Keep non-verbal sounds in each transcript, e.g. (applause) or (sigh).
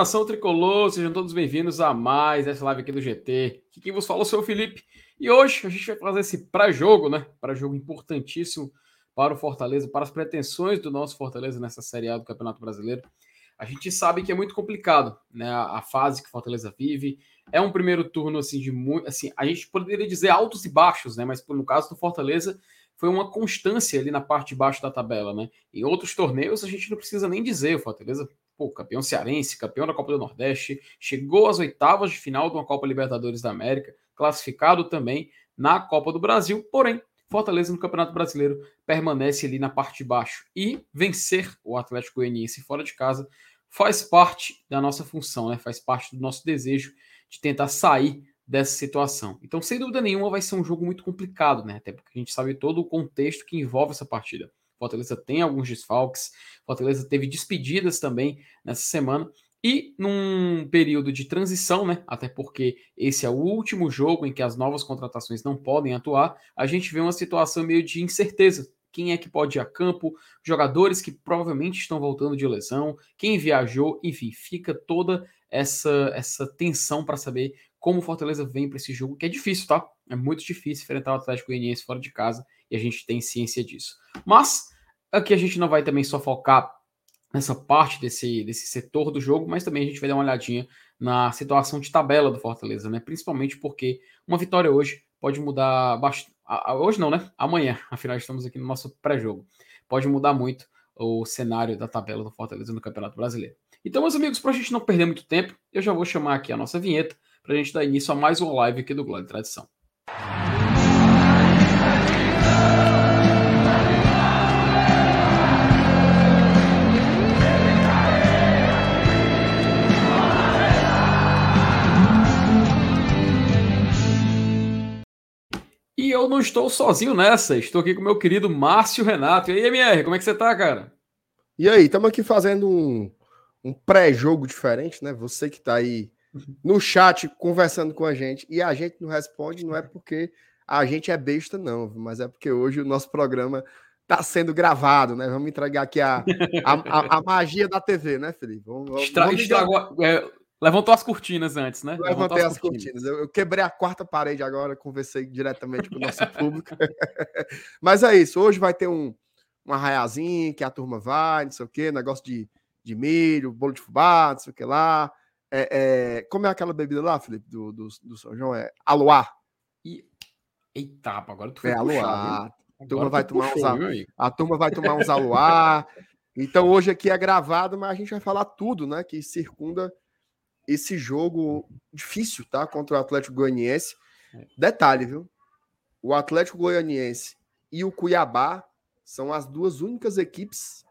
Nação tricolor! Sejam todos bem-vindos a mais essa live aqui do GT. Aqui quem vos fala é o Felipe. E hoje a gente vai fazer esse pré-jogo, né? Pré-jogo importantíssimo para o Fortaleza, para as pretensões do nosso Fortaleza nessa Série A do Campeonato Brasileiro. A gente sabe que é muito complicado, né? A fase que o Fortaleza vive. É um primeiro turno, assim, de muito. Assim, a gente poderia dizer altos e baixos, né? Mas no caso do Fortaleza, foi uma constância ali na parte de baixo da tabela, né? Em outros torneios, a gente não precisa nem dizer, o Fortaleza pô, campeão cearense, campeão da Copa do Nordeste, chegou às oitavas de final de uma Copa Libertadores da América, classificado também na Copa do Brasil, porém, Fortaleza no Campeonato Brasileiro permanece ali na parte de baixo. E vencer o Atlético Goianiense fora de casa faz parte da nossa função, né? faz parte do nosso desejo de tentar sair dessa situação. Então, sem dúvida nenhuma, vai ser um jogo muito complicado, né? Até porque a gente sabe todo o contexto que envolve essa partida. Fortaleza tem alguns desfalques, Fortaleza teve despedidas também nessa semana. E num período de transição, né? Até porque esse é o último jogo em que as novas contratações não podem atuar, a gente vê uma situação meio de incerteza. Quem é que pode ir a campo? Jogadores que provavelmente estão voltando de lesão, quem viajou, enfim, fica toda essa essa tensão para saber como o Fortaleza vem para esse jogo, que é difícil, tá? É muito difícil enfrentar o Atlético Goianiense fora de casa e a gente tem ciência disso. Mas aqui a gente não vai também só focar nessa parte desse, desse setor do jogo, mas também a gente vai dar uma olhadinha na situação de tabela do Fortaleza, né? Principalmente porque uma vitória hoje pode mudar bastante. Hoje não, né? Amanhã, (laughs) afinal estamos aqui no nosso pré-jogo. Pode mudar muito o cenário da tabela do Fortaleza no Campeonato Brasileiro. Então, meus amigos, para a gente não perder muito tempo, eu já vou chamar aqui a nossa vinheta para a gente dar início a mais uma live aqui do Glória e Tradição. Eu não estou sozinho nessa, estou aqui com meu querido Márcio Renato. E aí, MR, como é que você tá, cara? E aí, estamos aqui fazendo um, um pré-jogo diferente, né? Você que está aí no chat conversando com a gente e a gente não responde, não é porque a gente é besta, não, mas é porque hoje o nosso programa está sendo gravado, né? Vamos entregar aqui a, a, a, a magia da TV, né, Felipe? Vamos, Estra, vamos estragou, é, Levantou as cortinas antes, né? Levantei as, as cortinas. cortinas. Eu, eu, quebrei a quarta parede agora, conversei diretamente com o nosso público. (laughs) Mas é isso. Hoje vai ter um, um arraiazinho que a turma vai, não sei o quê, negócio de, de milho, bolo de fubá, não sei o que lá. É, é, como é aquela bebida lá, Felipe, do, do, do São João? É aluá. E... Eita, agora tu foi É aluá. A turma, vai tomar puxou, uns, a turma vai tomar uns aluá. Então hoje aqui é gravado, mas a gente vai falar tudo, né? Que circunda esse jogo difícil, tá? Contra o Atlético Goianiense. É. Detalhe, viu? O Atlético Goianiense e o Cuiabá são as duas únicas equipes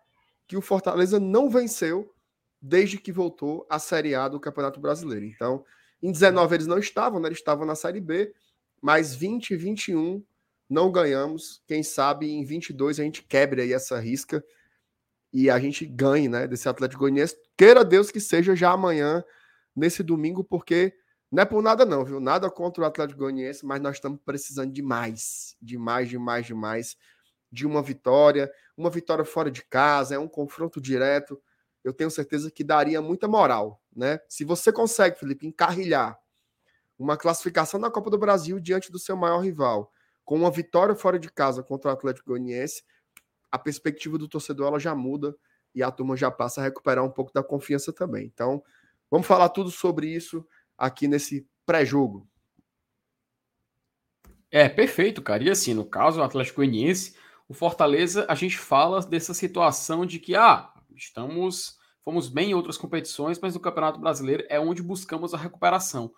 que o Fortaleza não venceu desde que voltou à Série A do Campeonato Brasileiro. Então, em 19 eles não estavam, né? Eles estavam na Série B, mas 20 e 21 não ganhamos. Quem sabe em 22 a gente quebre aí essa risca e a gente ganhe, né, desse Atlético Goianiense. Queira Deus que seja já amanhã nesse domingo, porque não é por nada não, viu? Nada contra o Atlético Goianiense, mas nós estamos precisando de mais, de mais, de mais, de mais, de uma vitória, uma vitória fora de casa, é um confronto direto. Eu tenho certeza que daria muita moral, né? Se você consegue, Felipe, encarrilhar uma classificação na Copa do Brasil diante do seu maior rival, com uma vitória fora de casa contra o Atlético Goianiense, a perspectiva do torcedor ela já muda e a turma já passa a recuperar um pouco da confiança também. Então, Vamos falar tudo sobre isso aqui nesse pré-jogo. É, perfeito, cara. E assim, no caso do Atlético Goianiense, o Fortaleza, a gente fala dessa situação de que, ah, estamos, fomos bem em outras competições, mas no Campeonato Brasileiro é onde buscamos a recuperação.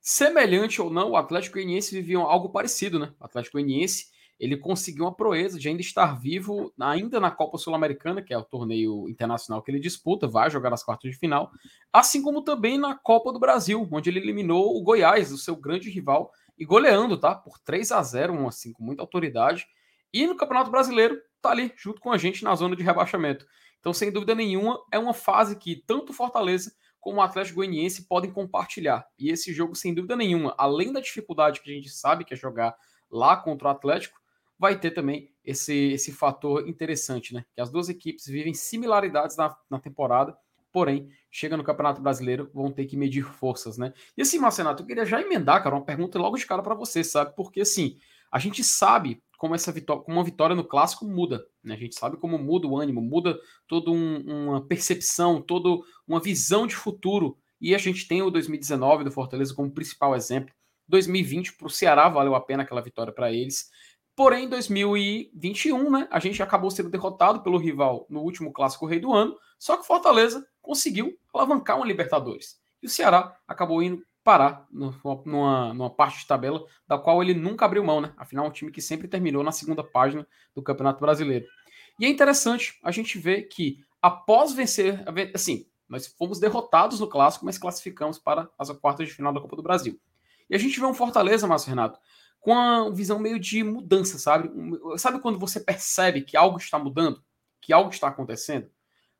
Semelhante ou não, o Atlético Goianiense vivia algo parecido, né? O Atlético Goianiense ele conseguiu uma proeza de ainda estar vivo, ainda na Copa Sul-Americana, que é o torneio internacional que ele disputa, vai jogar as quartas de final, assim como também na Copa do Brasil, onde ele eliminou o Goiás, o seu grande rival, e goleando, tá? Por 3 a 0 um, assim, com muita autoridade. E no Campeonato Brasileiro, tá ali, junto com a gente na zona de rebaixamento. Então, sem dúvida nenhuma, é uma fase que tanto Fortaleza como o Atlético Goianiense podem compartilhar. E esse jogo, sem dúvida nenhuma, além da dificuldade que a gente sabe que é jogar lá contra o Atlético, vai ter também esse, esse fator interessante, né? Que as duas equipes vivem similaridades na, na temporada, porém, chega no Campeonato Brasileiro, vão ter que medir forças, né? E assim, Marcenato, eu queria já emendar, cara, uma pergunta logo de cara para você, sabe? Porque assim, a gente sabe como essa vitória, como uma vitória no clássico muda, né? A gente sabe como muda o ânimo, muda toda um, uma percepção, toda uma visão de futuro. E a gente tem o 2019 do Fortaleza como principal exemplo. 2020 para o Ceará valeu a pena aquela vitória para eles. Porém, em 2021, né, a gente acabou sendo derrotado pelo rival no último clássico rei do ano, só que o Fortaleza conseguiu alavancar uma Libertadores. E o Ceará acabou indo parar numa, numa parte de tabela da qual ele nunca abriu mão, né? Afinal, um time que sempre terminou na segunda página do Campeonato Brasileiro. E é interessante a gente ver que após vencer, assim, nós fomos derrotados no clássico, mas classificamos para as quartas de final da Copa do Brasil. E a gente vê um Fortaleza, Márcio Renato, com uma visão meio de mudança, sabe? Sabe quando você percebe que algo está mudando, que algo está acontecendo?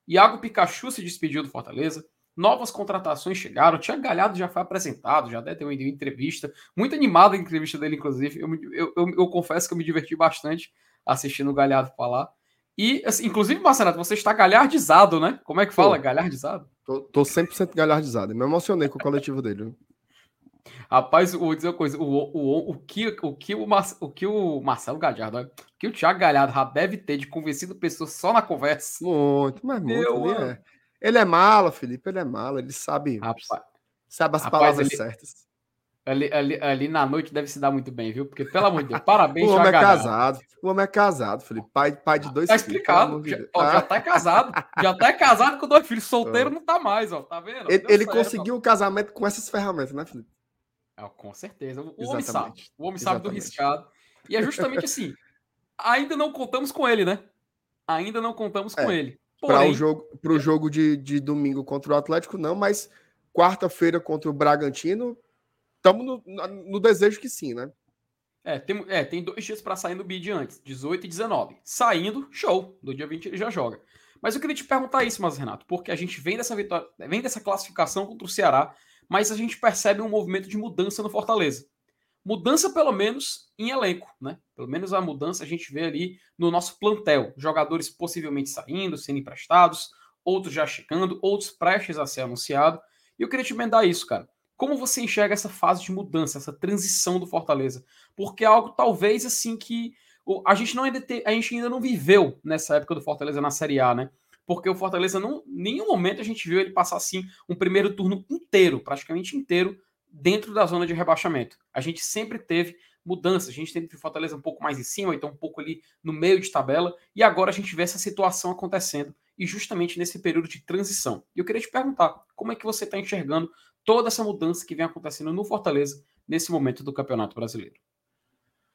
Iago Pikachu se despediu do Fortaleza, novas contratações chegaram, Tinha Galhardo já foi apresentado, já ter uma entrevista, muito animada a entrevista dele, inclusive. Eu, eu, eu, eu, confesso que eu me diverti bastante assistindo o Galhardo falar. E, assim, inclusive, Marcelo, você está galhardizado, né? Como é que fala? Tô, galhardizado? Tô, tô 100% galhardizado. Me emocionei com o coletivo dele. Rapaz, vou dizer uma coisa: o, o, o, que, o, que, o, Mar, o que o Marcelo Galhardo, o que o Thiago Galhardo já deve ter de convencido pessoas só na conversa. Muito, mas muito. Ele, é, ele é mala, Felipe, ele é mala, ele sabe, rapaz, sabe as rapaz, palavras ele, certas. Ali, ali, ali na noite deve se dar muito bem, viu? Porque, pelo amor de Deus, parabéns, O homem é casado, o homem é casado, Felipe, pai, pai de dois tá filhos. Tá explicado, já, ó, já tá casado, já tá casado com dois filhos, solteiro não tá mais, ó, tá vendo? Ele, ele certo, conseguiu o casamento com essas ferramentas, né, Felipe? É, com certeza. O Exatamente. homem sabe. O homem sabe do riscado. E é justamente (laughs) assim. Ainda não contamos com ele, né? Ainda não contamos com é, ele. Para o jogo, pro jogo de, de domingo contra o Atlético, não, mas quarta-feira contra o Bragantino, estamos no, no, desejo que sim, né? É, tem, é, tem dois dias para sair no bid antes, 18 e 19. Saindo, show. Do dia 20 ele já joga. Mas eu queria te perguntar isso, mas Renato, porque a gente vem dessa vitória, vem dessa classificação contra o Ceará mas a gente percebe um movimento de mudança no Fortaleza. Mudança, pelo menos, em elenco, né? Pelo menos a mudança a gente vê ali no nosso plantel. Jogadores possivelmente saindo, sendo emprestados, outros já chegando, outros prestes a ser anunciado. E eu queria te emendar isso, cara. Como você enxerga essa fase de mudança, essa transição do Fortaleza? Porque é algo talvez assim que a gente não ainda te, a gente ainda não viveu nessa época do Fortaleza na Série A, né? Porque o Fortaleza não, nenhum momento a gente viu ele passar assim um primeiro turno inteiro, praticamente inteiro, dentro da zona de rebaixamento. A gente sempre teve mudanças, a gente teve o Fortaleza um pouco mais em cima, então um pouco ali no meio de tabela, e agora a gente vê essa situação acontecendo, e justamente nesse período de transição. E eu queria te perguntar, como é que você está enxergando toda essa mudança que vem acontecendo no Fortaleza nesse momento do Campeonato Brasileiro?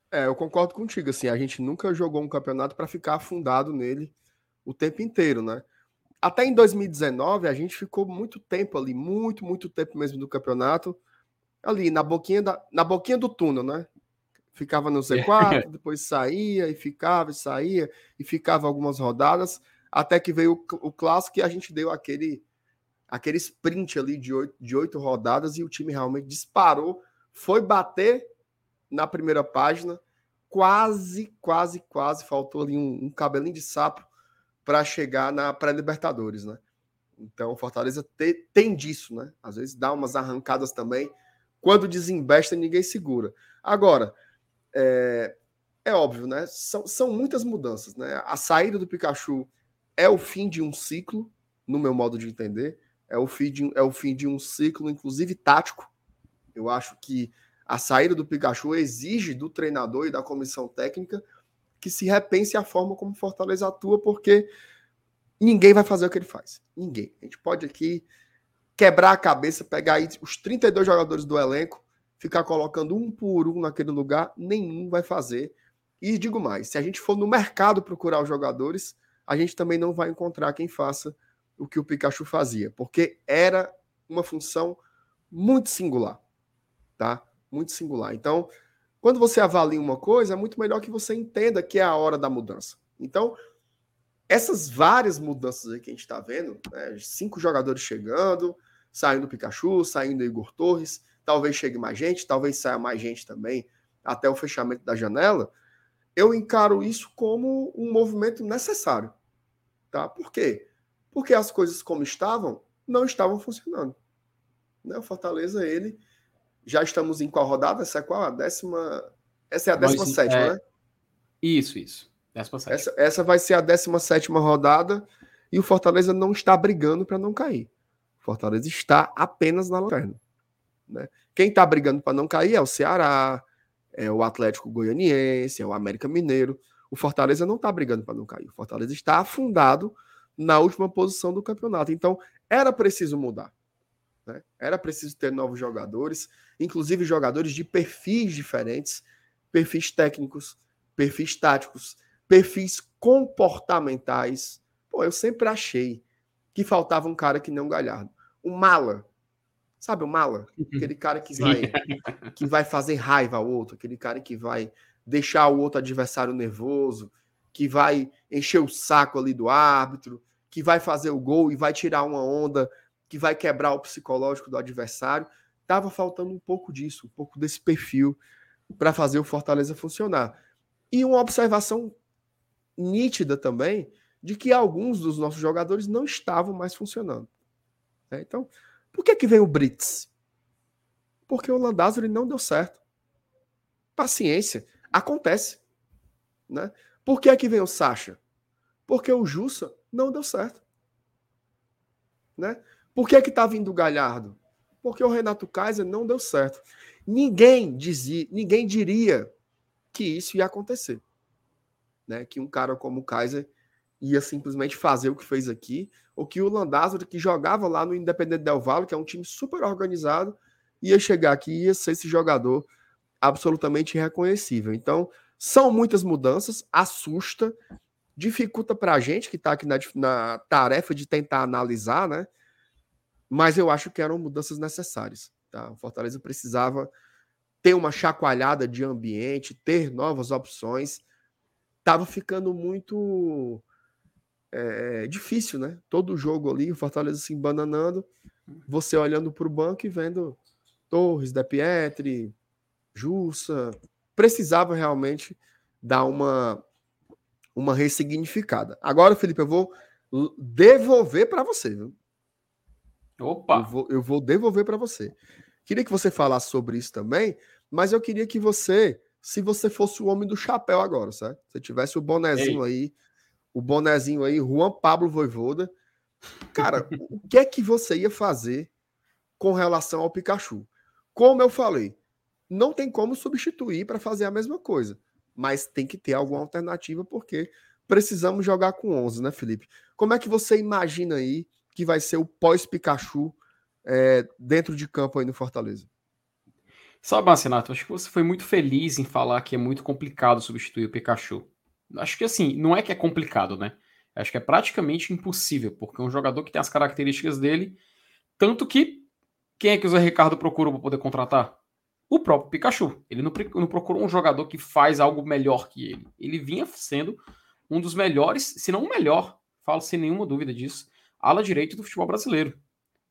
É, eu concordo contigo, assim, a gente nunca jogou um campeonato para ficar afundado nele o tempo inteiro, né? Até em 2019, a gente ficou muito tempo ali, muito, muito tempo mesmo do campeonato, ali na boquinha, da, na boquinha do túnel, né? Ficava no Z4, (laughs) depois saía e ficava e saía, e ficava algumas rodadas, até que veio o, o clássico e a gente deu aquele aquele sprint ali de oito, de oito rodadas e o time realmente disparou, foi bater na primeira página, quase, quase, quase, faltou ali um, um cabelinho de sapo para chegar na pré-Libertadores, né? Então, Fortaleza te, tem disso, né? Às vezes dá umas arrancadas também. Quando desembesta, ninguém segura. Agora, é, é óbvio, né? São, são muitas mudanças, né? A saída do Pikachu é o fim de um ciclo, no meu modo de entender. É o fim de, é o fim de um ciclo, inclusive tático. Eu acho que a saída do Pikachu exige do treinador e da comissão técnica que se repense a forma como Fortaleza atua, porque ninguém vai fazer o que ele faz. Ninguém. A gente pode aqui quebrar a cabeça, pegar aí os 32 jogadores do elenco, ficar colocando um por um naquele lugar, nenhum vai fazer. E digo mais, se a gente for no mercado procurar os jogadores, a gente também não vai encontrar quem faça o que o Pikachu fazia, porque era uma função muito singular, tá? Muito singular. Então, quando você avalia uma coisa, é muito melhor que você entenda que é a hora da mudança. Então, essas várias mudanças que a gente está vendo, né, cinco jogadores chegando, saindo Pikachu, saindo Igor Torres, talvez chegue mais gente, talvez saia mais gente também até o fechamento da janela, eu encaro isso como um movimento necessário. Tá? Por quê? Porque as coisas como estavam não estavam funcionando. Né? O Fortaleza, ele. Já estamos em qual rodada? Essa é qual? A décima. Essa é a décima Nós, sétima, é... né? Isso, isso. Essa, essa vai ser a 17 rodada e o Fortaleza não está brigando para não cair. O Fortaleza está apenas na lanterna. Né? Quem está brigando para não cair é o Ceará, é o Atlético Goianiense, é o América Mineiro. O Fortaleza não está brigando para não cair. O Fortaleza está afundado na última posição do campeonato. Então, era preciso mudar. Né? Era preciso ter novos jogadores, inclusive jogadores de perfis diferentes, perfis técnicos, perfis táticos, perfis comportamentais. Pô, eu sempre achei que faltava um cara que não Galhardo. O mala. Sabe o mala? Uhum. Aquele cara que vai, (laughs) que vai fazer raiva ao outro, aquele cara que vai deixar o outro adversário nervoso, que vai encher o saco ali do árbitro, que vai fazer o gol e vai tirar uma onda, que vai quebrar o psicológico do adversário. Tava faltando um pouco disso, um pouco desse perfil para fazer o Fortaleza funcionar. E uma observação nítida também de que alguns dos nossos jogadores não estavam mais funcionando. Né? Então, por que, que vem o Brits? Porque o Landázuri não deu certo. Paciência. Acontece. Né? Por que, que vem o Sacha? Porque o Jussa não deu certo. Né? Por que que tá vindo o Galhardo? Porque o Renato Kaiser não deu certo. Ninguém dizia, ninguém diria que isso ia acontecer né? Que um cara como o Kaiser ia simplesmente fazer o que fez aqui, ou que o Landázuri, que jogava lá no Independente Del Valle, que é um time super organizado, ia chegar aqui e ia ser esse jogador absolutamente irreconhecível. Então, são muitas mudanças, assusta, dificulta para a gente que está aqui na, na, tarefa de tentar analisar, né? Mas eu acho que eram mudanças necessárias. Tá? O Fortaleza precisava ter uma chacoalhada de ambiente, ter novas opções tava ficando muito é, difícil, né? Todo jogo ali, o Fortaleza se embananando, você olhando para o banco e vendo Torres, Da Pietri, Jussa, precisava realmente dar uma uma ressignificada. Agora, Felipe, eu vou devolver para você, viu? Opa! Eu vou, eu vou devolver para você. Queria que você falasse sobre isso também, mas eu queria que você se você fosse o homem do chapéu agora, certo? Se tivesse o bonezinho Ei. aí, o bonezinho aí, Juan Pablo Voivoda. Cara, o que é que você ia fazer com relação ao Pikachu? Como eu falei, não tem como substituir para fazer a mesma coisa, mas tem que ter alguma alternativa porque precisamos jogar com 11, né, Felipe? Como é que você imagina aí que vai ser o pós-Pikachu é, dentro de campo aí no Fortaleza? Sabe, Marcenato, acho que você foi muito feliz em falar que é muito complicado substituir o Pikachu. Acho que assim, não é que é complicado, né? Acho que é praticamente impossível, porque é um jogador que tem as características dele, tanto que quem é que o Zé Ricardo procurou para poder contratar? O próprio Pikachu. Ele não, não procurou um jogador que faz algo melhor que ele. Ele vinha sendo um dos melhores, se não o melhor, falo sem nenhuma dúvida disso, ala direito do futebol brasileiro.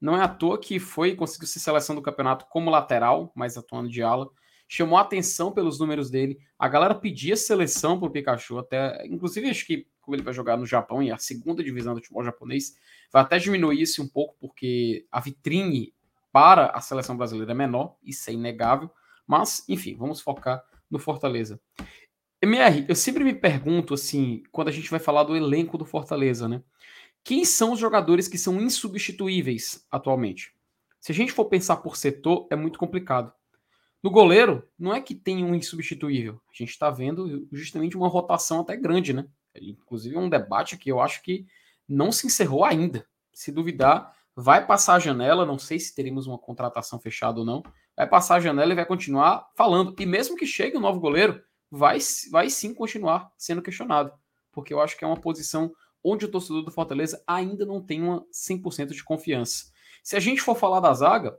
Não é à toa que foi, conseguiu ser seleção do campeonato como lateral, mas atuando de ala. Chamou a atenção pelos números dele. A galera pedia seleção para o Pikachu, até. Inclusive, acho que como ele vai jogar no Japão e a segunda divisão do futebol japonês, vai até diminuir isso um pouco, porque a vitrine para a seleção brasileira é menor, isso é inegável. Mas, enfim, vamos focar no Fortaleza. MR, eu sempre me pergunto, assim, quando a gente vai falar do elenco do Fortaleza, né? Quem são os jogadores que são insubstituíveis atualmente? Se a gente for pensar por setor, é muito complicado. No goleiro, não é que tem um insubstituível. A gente está vendo justamente uma rotação até grande, né? Inclusive um debate que eu acho que não se encerrou ainda. Se duvidar, vai passar a janela. Não sei se teremos uma contratação fechada ou não. Vai passar a janela e vai continuar falando. E mesmo que chegue um novo goleiro, vai, vai sim continuar sendo questionado. Porque eu acho que é uma posição onde o torcedor do Fortaleza ainda não tem uma 100% de confiança. Se a gente for falar da zaga,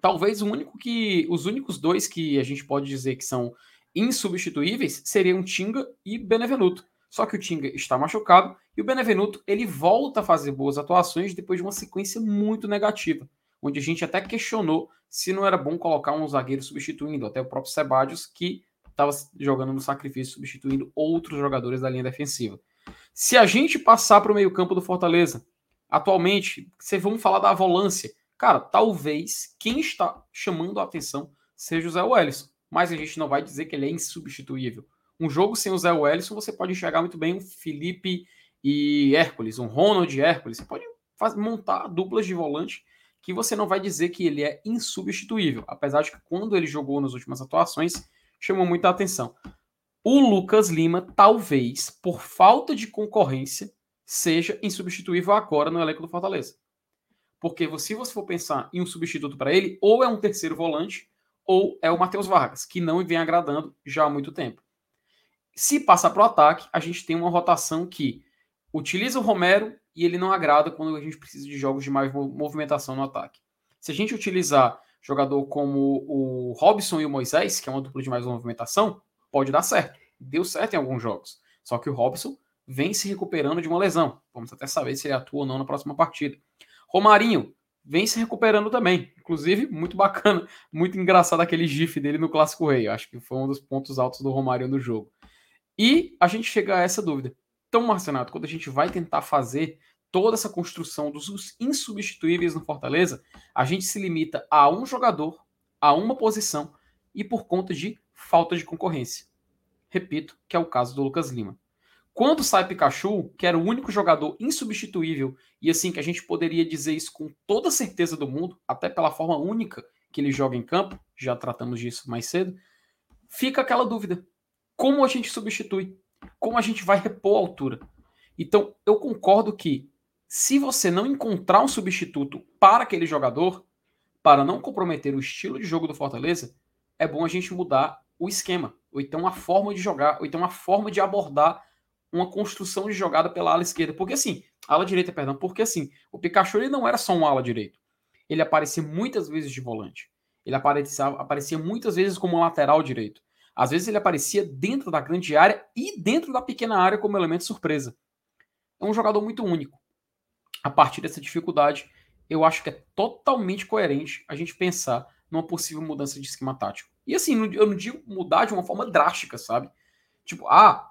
talvez o único que os únicos dois que a gente pode dizer que são insubstituíveis seriam Tinga e Benevenuto. Só que o Tinga está machucado e o Benevenuto ele volta a fazer boas atuações depois de uma sequência muito negativa, onde a gente até questionou se não era bom colocar um zagueiro substituindo, até o próprio Sebadios que estava jogando no sacrifício substituindo outros jogadores da linha defensiva. Se a gente passar para o meio-campo do Fortaleza, Atualmente, você vamos falar da volância. Cara, talvez quem está chamando a atenção seja o Zé Wellison, mas a gente não vai dizer que ele é insubstituível. Um jogo sem o Zé Wellison, você pode enxergar muito bem um Felipe e Hércules, um Ronald e Hércules. Você pode montar duplas de volante que você não vai dizer que ele é insubstituível, apesar de que quando ele jogou nas últimas atuações, chamou muita atenção. O Lucas Lima, talvez, por falta de concorrência, seja insubstituível agora no elenco do Fortaleza. Porque se você for pensar em um substituto para ele, ou é um terceiro volante, ou é o Matheus Vargas, que não vem agradando já há muito tempo. Se passar para o ataque, a gente tem uma rotação que utiliza o Romero e ele não agrada quando a gente precisa de jogos de mais movimentação no ataque. Se a gente utilizar jogador como o Robson e o Moisés, que é uma dupla de mais movimentação, pode dar certo. Deu certo em alguns jogos. Só que o Robson vem se recuperando de uma lesão. Vamos até saber se ele atua ou não na próxima partida. Romarinho vem se recuperando também. Inclusive, muito bacana, muito engraçado aquele gif dele no Clássico Rei. Acho que foi um dos pontos altos do Romário no jogo. E a gente chega a essa dúvida. Então, Marcenato, quando a gente vai tentar fazer toda essa construção dos insubstituíveis no Fortaleza, a gente se limita a um jogador, a uma posição e por conta de falta de concorrência. Repito, que é o caso do Lucas Lima. Quando sai Pikachu, que era o único jogador insubstituível, e assim que a gente poderia dizer isso com toda certeza do mundo, até pela forma única que ele joga em campo, já tratamos disso mais cedo, fica aquela dúvida: como a gente substitui? Como a gente vai repor a altura? Então, eu concordo que se você não encontrar um substituto para aquele jogador, para não comprometer o estilo de jogo do Fortaleza, é bom a gente mudar o esquema, ou então a forma de jogar, ou então a forma de abordar uma construção de jogada pela ala esquerda. Porque assim, ala direita, perdão, porque assim, o Pikachu ele não era só um ala direito. Ele aparecia muitas vezes de volante. Ele aparecia, aparecia muitas vezes como um lateral direito. Às vezes ele aparecia dentro da grande área e dentro da pequena área como elemento surpresa. É um jogador muito único. A partir dessa dificuldade, eu acho que é totalmente coerente a gente pensar numa possível mudança de esquema tático. E assim, eu não digo mudar de uma forma drástica, sabe? Tipo, ah,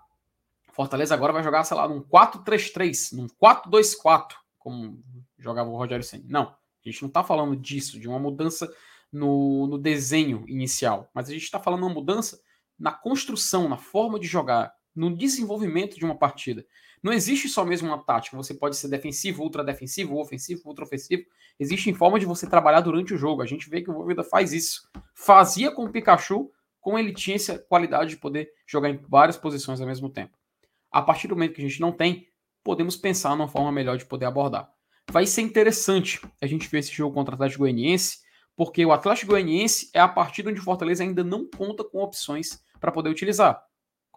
Fortaleza agora vai jogar, sei lá, num 4-3-3, num 4-2-4, como jogava o Rogério Senna. Não, a gente não está falando disso, de uma mudança no, no desenho inicial, mas a gente está falando uma mudança na construção, na forma de jogar, no desenvolvimento de uma partida. Não existe só mesmo uma tática, você pode ser defensivo, ultra defensivo, ofensivo, ultra ofensivo. Existe forma de você trabalhar durante o jogo. A gente vê que o Voivoda faz isso. Fazia com o Pikachu, como ele tinha essa qualidade de poder jogar em várias posições ao mesmo tempo. A partir do momento que a gente não tem, podemos pensar numa forma melhor de poder abordar. Vai ser interessante a gente ver esse jogo contra o Atlético Goianiense, porque o Atlético Goianiense é a partida onde o Fortaleza ainda não conta com opções para poder utilizar.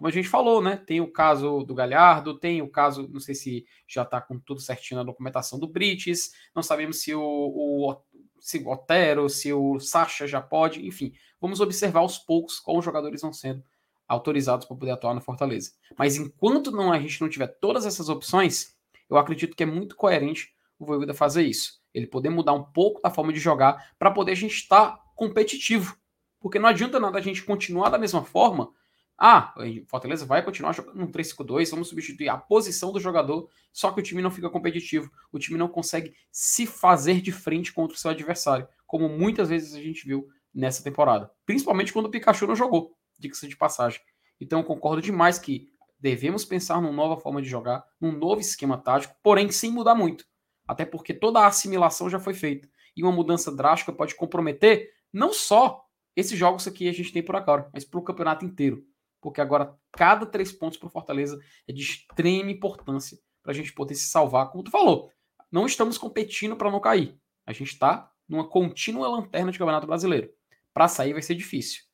Como a gente falou, né? Tem o caso do Galhardo, tem o caso, não sei se já está com tudo certinho na documentação do Brites, não sabemos se o, o, se o Otero, se o Sacha já pode, enfim. Vamos observar aos poucos os jogadores vão sendo autorizados para poder atuar no Fortaleza. Mas enquanto não a gente não tiver todas essas opções, eu acredito que é muito coerente o Voivoda fazer isso. Ele poder mudar um pouco da forma de jogar para poder a gente estar competitivo. Porque não adianta nada a gente continuar da mesma forma. Ah, Fortaleza vai continuar jogando no 3-5-2, vamos substituir a posição do jogador, só que o time não fica competitivo. O time não consegue se fazer de frente contra o seu adversário, como muitas vezes a gente viu nessa temporada. Principalmente quando o Pikachu não jogou diga-se de passagem. Então concordo demais que devemos pensar numa nova forma de jogar, num novo esquema tático, porém sem mudar muito. Até porque toda a assimilação já foi feita. E uma mudança drástica pode comprometer não só esses jogos aqui a gente tem por agora, mas para o campeonato inteiro. Porque agora cada três pontos para o Fortaleza é de extrema importância para a gente poder se salvar. Como tu falou, não estamos competindo para não cair. A gente está numa contínua lanterna de Campeonato Brasileiro. Para sair vai ser difícil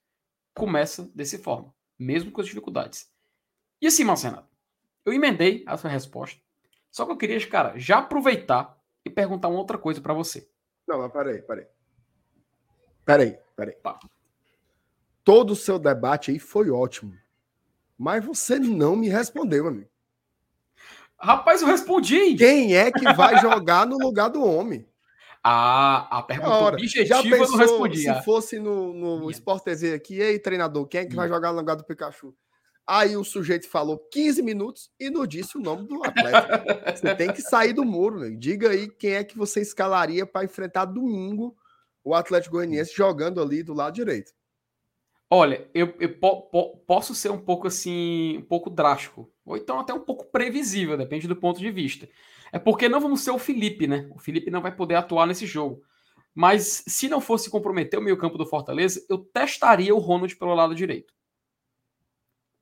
começa dessa forma, mesmo com as dificuldades. E assim, Marcelo, eu emendei a sua resposta, só que eu queria, cara, já aproveitar e perguntar uma outra coisa para você. Não, mas peraí, peraí. Peraí, peraí. Tá. Todo o seu debate aí foi ótimo, mas você não me respondeu, amigo. Rapaz, eu respondi. Quem é que vai jogar no lugar do homem? A, a pergunta Ora, objetiva já pensou, eu não respondi. Se fosse no, no Sport TV aqui, ei, treinador, quem é que vai jogar no lugar do Pikachu? Aí o sujeito falou 15 minutos e não disse o nome do atleta. você tem que sair do muro, né? Diga aí quem é que você escalaria para enfrentar domingo o Atlético Goianiense jogando ali do lado direito. Olha, eu, eu po, po, posso ser um pouco assim, um pouco drástico, ou então até um pouco previsível, depende do ponto de vista. É porque não vamos ser o Felipe, né? O Felipe não vai poder atuar nesse jogo. Mas se não fosse comprometer o meio-campo do Fortaleza, eu testaria o Ronald pelo lado direito.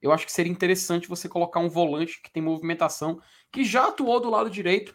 Eu acho que seria interessante você colocar um volante que tem movimentação, que já atuou do lado direito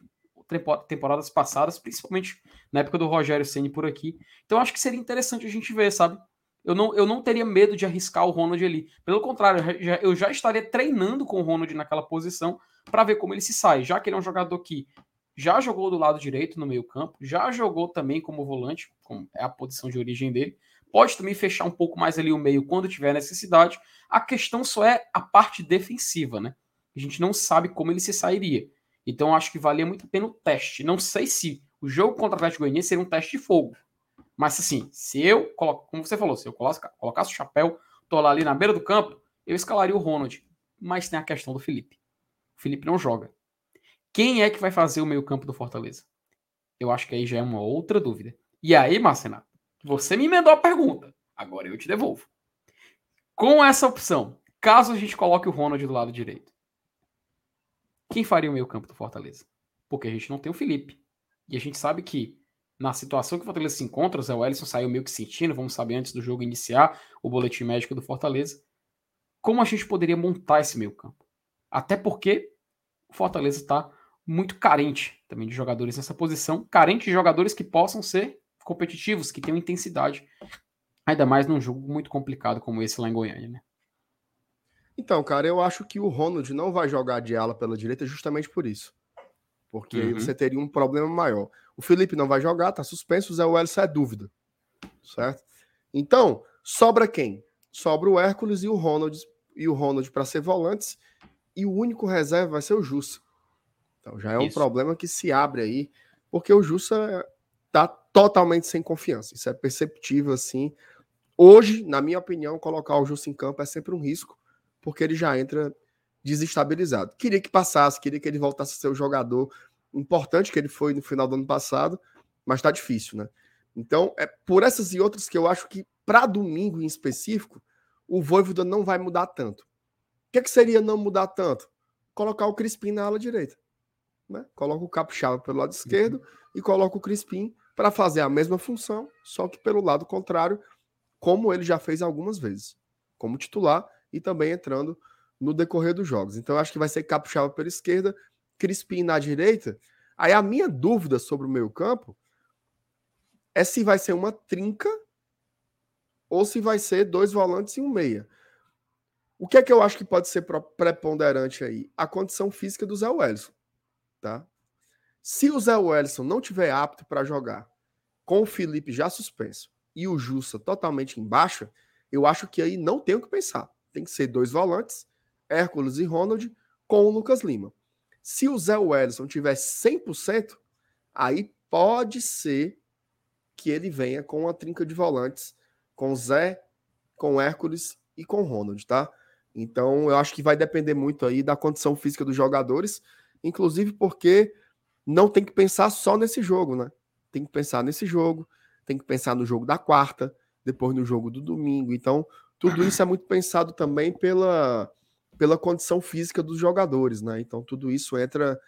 temporadas passadas, principalmente na época do Rogério Ceni por aqui. Então acho que seria interessante a gente ver, sabe? Eu não, eu não teria medo de arriscar o Ronald ali. Pelo contrário, eu já, eu já estaria treinando com o Ronald naquela posição para ver como ele se sai, já que ele é um jogador que já jogou do lado direito no meio-campo, já jogou também como volante, como é a posição de origem dele. Pode também fechar um pouco mais ali o meio quando tiver necessidade. A questão só é a parte defensiva, né? A gente não sabe como ele se sairia. Então acho que valia muito a pena o teste. Não sei se o jogo contra o Atlético Goianiense seria um teste de fogo. Mas assim, se eu coloco, como você falou, se eu colocasse o chapéu, tô lá ali na beira do campo, eu escalaria o Ronald. Mas tem a questão do Felipe. O Felipe não joga. Quem é que vai fazer o meio-campo do Fortaleza? Eu acho que aí já é uma outra dúvida. E aí, Marcenato, você me emendou a pergunta. Agora eu te devolvo. Com essa opção, caso a gente coloque o Ronald do lado direito, quem faria o meio campo do Fortaleza? Porque a gente não tem o Felipe. E a gente sabe que na situação que o Fortaleza se encontra, o Zé Wellison saiu meio que sentindo, vamos saber antes do jogo iniciar, o boletim médico do Fortaleza. Como a gente poderia montar esse meio campo? Até porque o Fortaleza está muito carente também de jogadores nessa posição, carente de jogadores que possam ser competitivos, que tenham intensidade, ainda mais num jogo muito complicado como esse lá em Goiânia, né? Então, cara, eu acho que o Ronald não vai jogar de ala pela direita justamente por isso. Porque uhum. você teria um problema maior. O Felipe não vai jogar, tá suspenso, o Zé Wellison é dúvida. Certo? Então, sobra quem? Sobra o Hércules e o Ronald e o Ronald para ser volantes e o único reserva vai ser o Jussa. Então já é um problema que se abre aí, porque o Jussa tá totalmente sem confiança. Isso é perceptível assim. Hoje, na minha opinião, colocar o Jussa em campo é sempre um risco, porque ele já entra desestabilizado. Queria que passasse, queria que ele voltasse a ser o jogador importante que ele foi no final do ano passado, mas tá difícil, né? Então, é por essas e outras que eu acho que para domingo em específico, o Voivoda não vai mudar tanto. O que, é que seria não mudar tanto? Colocar o Crispim na ala direita. Né? Coloca o Capixaba pelo lado esquerdo uhum. e coloca o Crispim para fazer a mesma função, só que pelo lado contrário, como ele já fez algumas vezes, como titular e também entrando no decorrer dos jogos. Então, acho que vai ser Capixaba pela esquerda, Crispim na direita. Aí a minha dúvida sobre o meio campo é se vai ser uma trinca ou se vai ser dois volantes e um meia. O que é que eu acho que pode ser preponderante aí? A condição física do Zé Wellison, tá? Se o Zé Wellison não tiver apto para jogar, com o Felipe já suspenso e o Jussa totalmente em baixa, eu acho que aí não tem o que pensar. Tem que ser dois volantes, Hércules e Ronald, com o Lucas Lima. Se o Zé Wellison tiver 100%, aí pode ser que ele venha com uma trinca de volantes, com Zé, com Hércules e com Ronald, tá? Então, eu acho que vai depender muito aí da condição física dos jogadores, inclusive porque não tem que pensar só nesse jogo, né? Tem que pensar nesse jogo, tem que pensar no jogo da quarta, depois no jogo do domingo. Então, tudo isso é muito pensado também pela pela condição física dos jogadores, né? Então tudo isso entra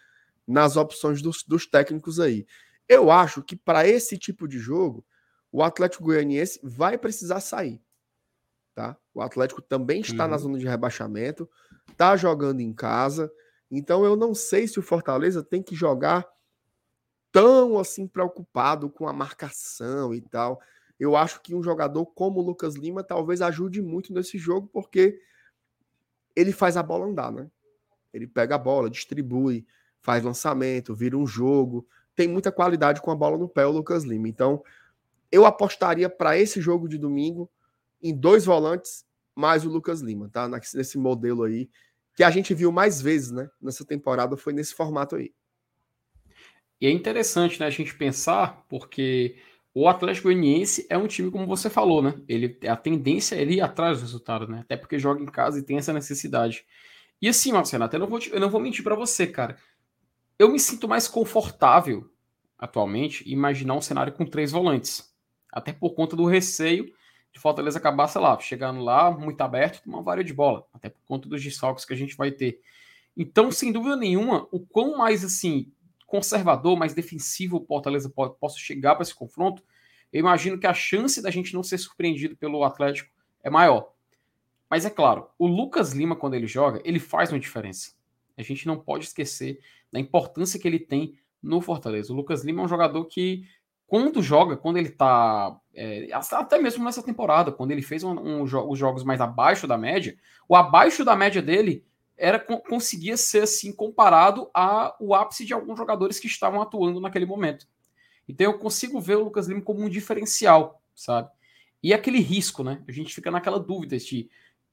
nas opções dos, dos técnicos aí. Eu acho que para esse tipo de jogo, o Atlético Goianiense vai precisar sair. Tá? O Atlético também está uhum. na zona de rebaixamento, está jogando em casa. Então eu não sei se o Fortaleza tem que jogar tão assim preocupado com a marcação e tal. Eu acho que um jogador como o Lucas Lima talvez ajude muito nesse jogo, porque ele faz a bola andar, né? Ele pega a bola, distribui, faz lançamento, vira um jogo. Tem muita qualidade com a bola no pé, o Lucas Lima. Então, eu apostaria para esse jogo de domingo em dois volantes mais o Lucas Lima, tá? Nesse modelo aí, que a gente viu mais vezes, né? Nessa temporada foi nesse formato aí. E é interessante, né, a gente pensar, porque o Atlético Goianiense é um time, como você falou, né? Ele, a tendência é ele ir atrás do resultado, né? Até porque joga em casa e tem essa necessidade. E assim, Marcelo, até não vou, eu não vou mentir para você, cara. Eu me sinto mais confortável atualmente imaginar um cenário com três volantes. Até por conta do receio de Fortaleza acabar, sei lá, chegando lá muito aberto, uma varia de bola. Até por conta dos desfalques que a gente vai ter. Então, sem dúvida nenhuma, o quão mais assim conservador, mais defensivo o Fortaleza possa chegar para esse confronto, eu imagino que a chance da gente não ser surpreendido pelo Atlético é maior. Mas é claro, o Lucas Lima, quando ele joga, ele faz uma diferença. A gente não pode esquecer da importância que ele tem no Fortaleza. O Lucas Lima é um jogador que, quando joga, quando ele tá. É, até mesmo nessa temporada, quando ele fez um, um, os jogos mais abaixo da média, o abaixo da média dele era conseguia ser assim comparado ao ápice de alguns jogadores que estavam atuando naquele momento. Então eu consigo ver o Lucas Lima como um diferencial, sabe? E aquele risco, né? A gente fica naquela dúvida de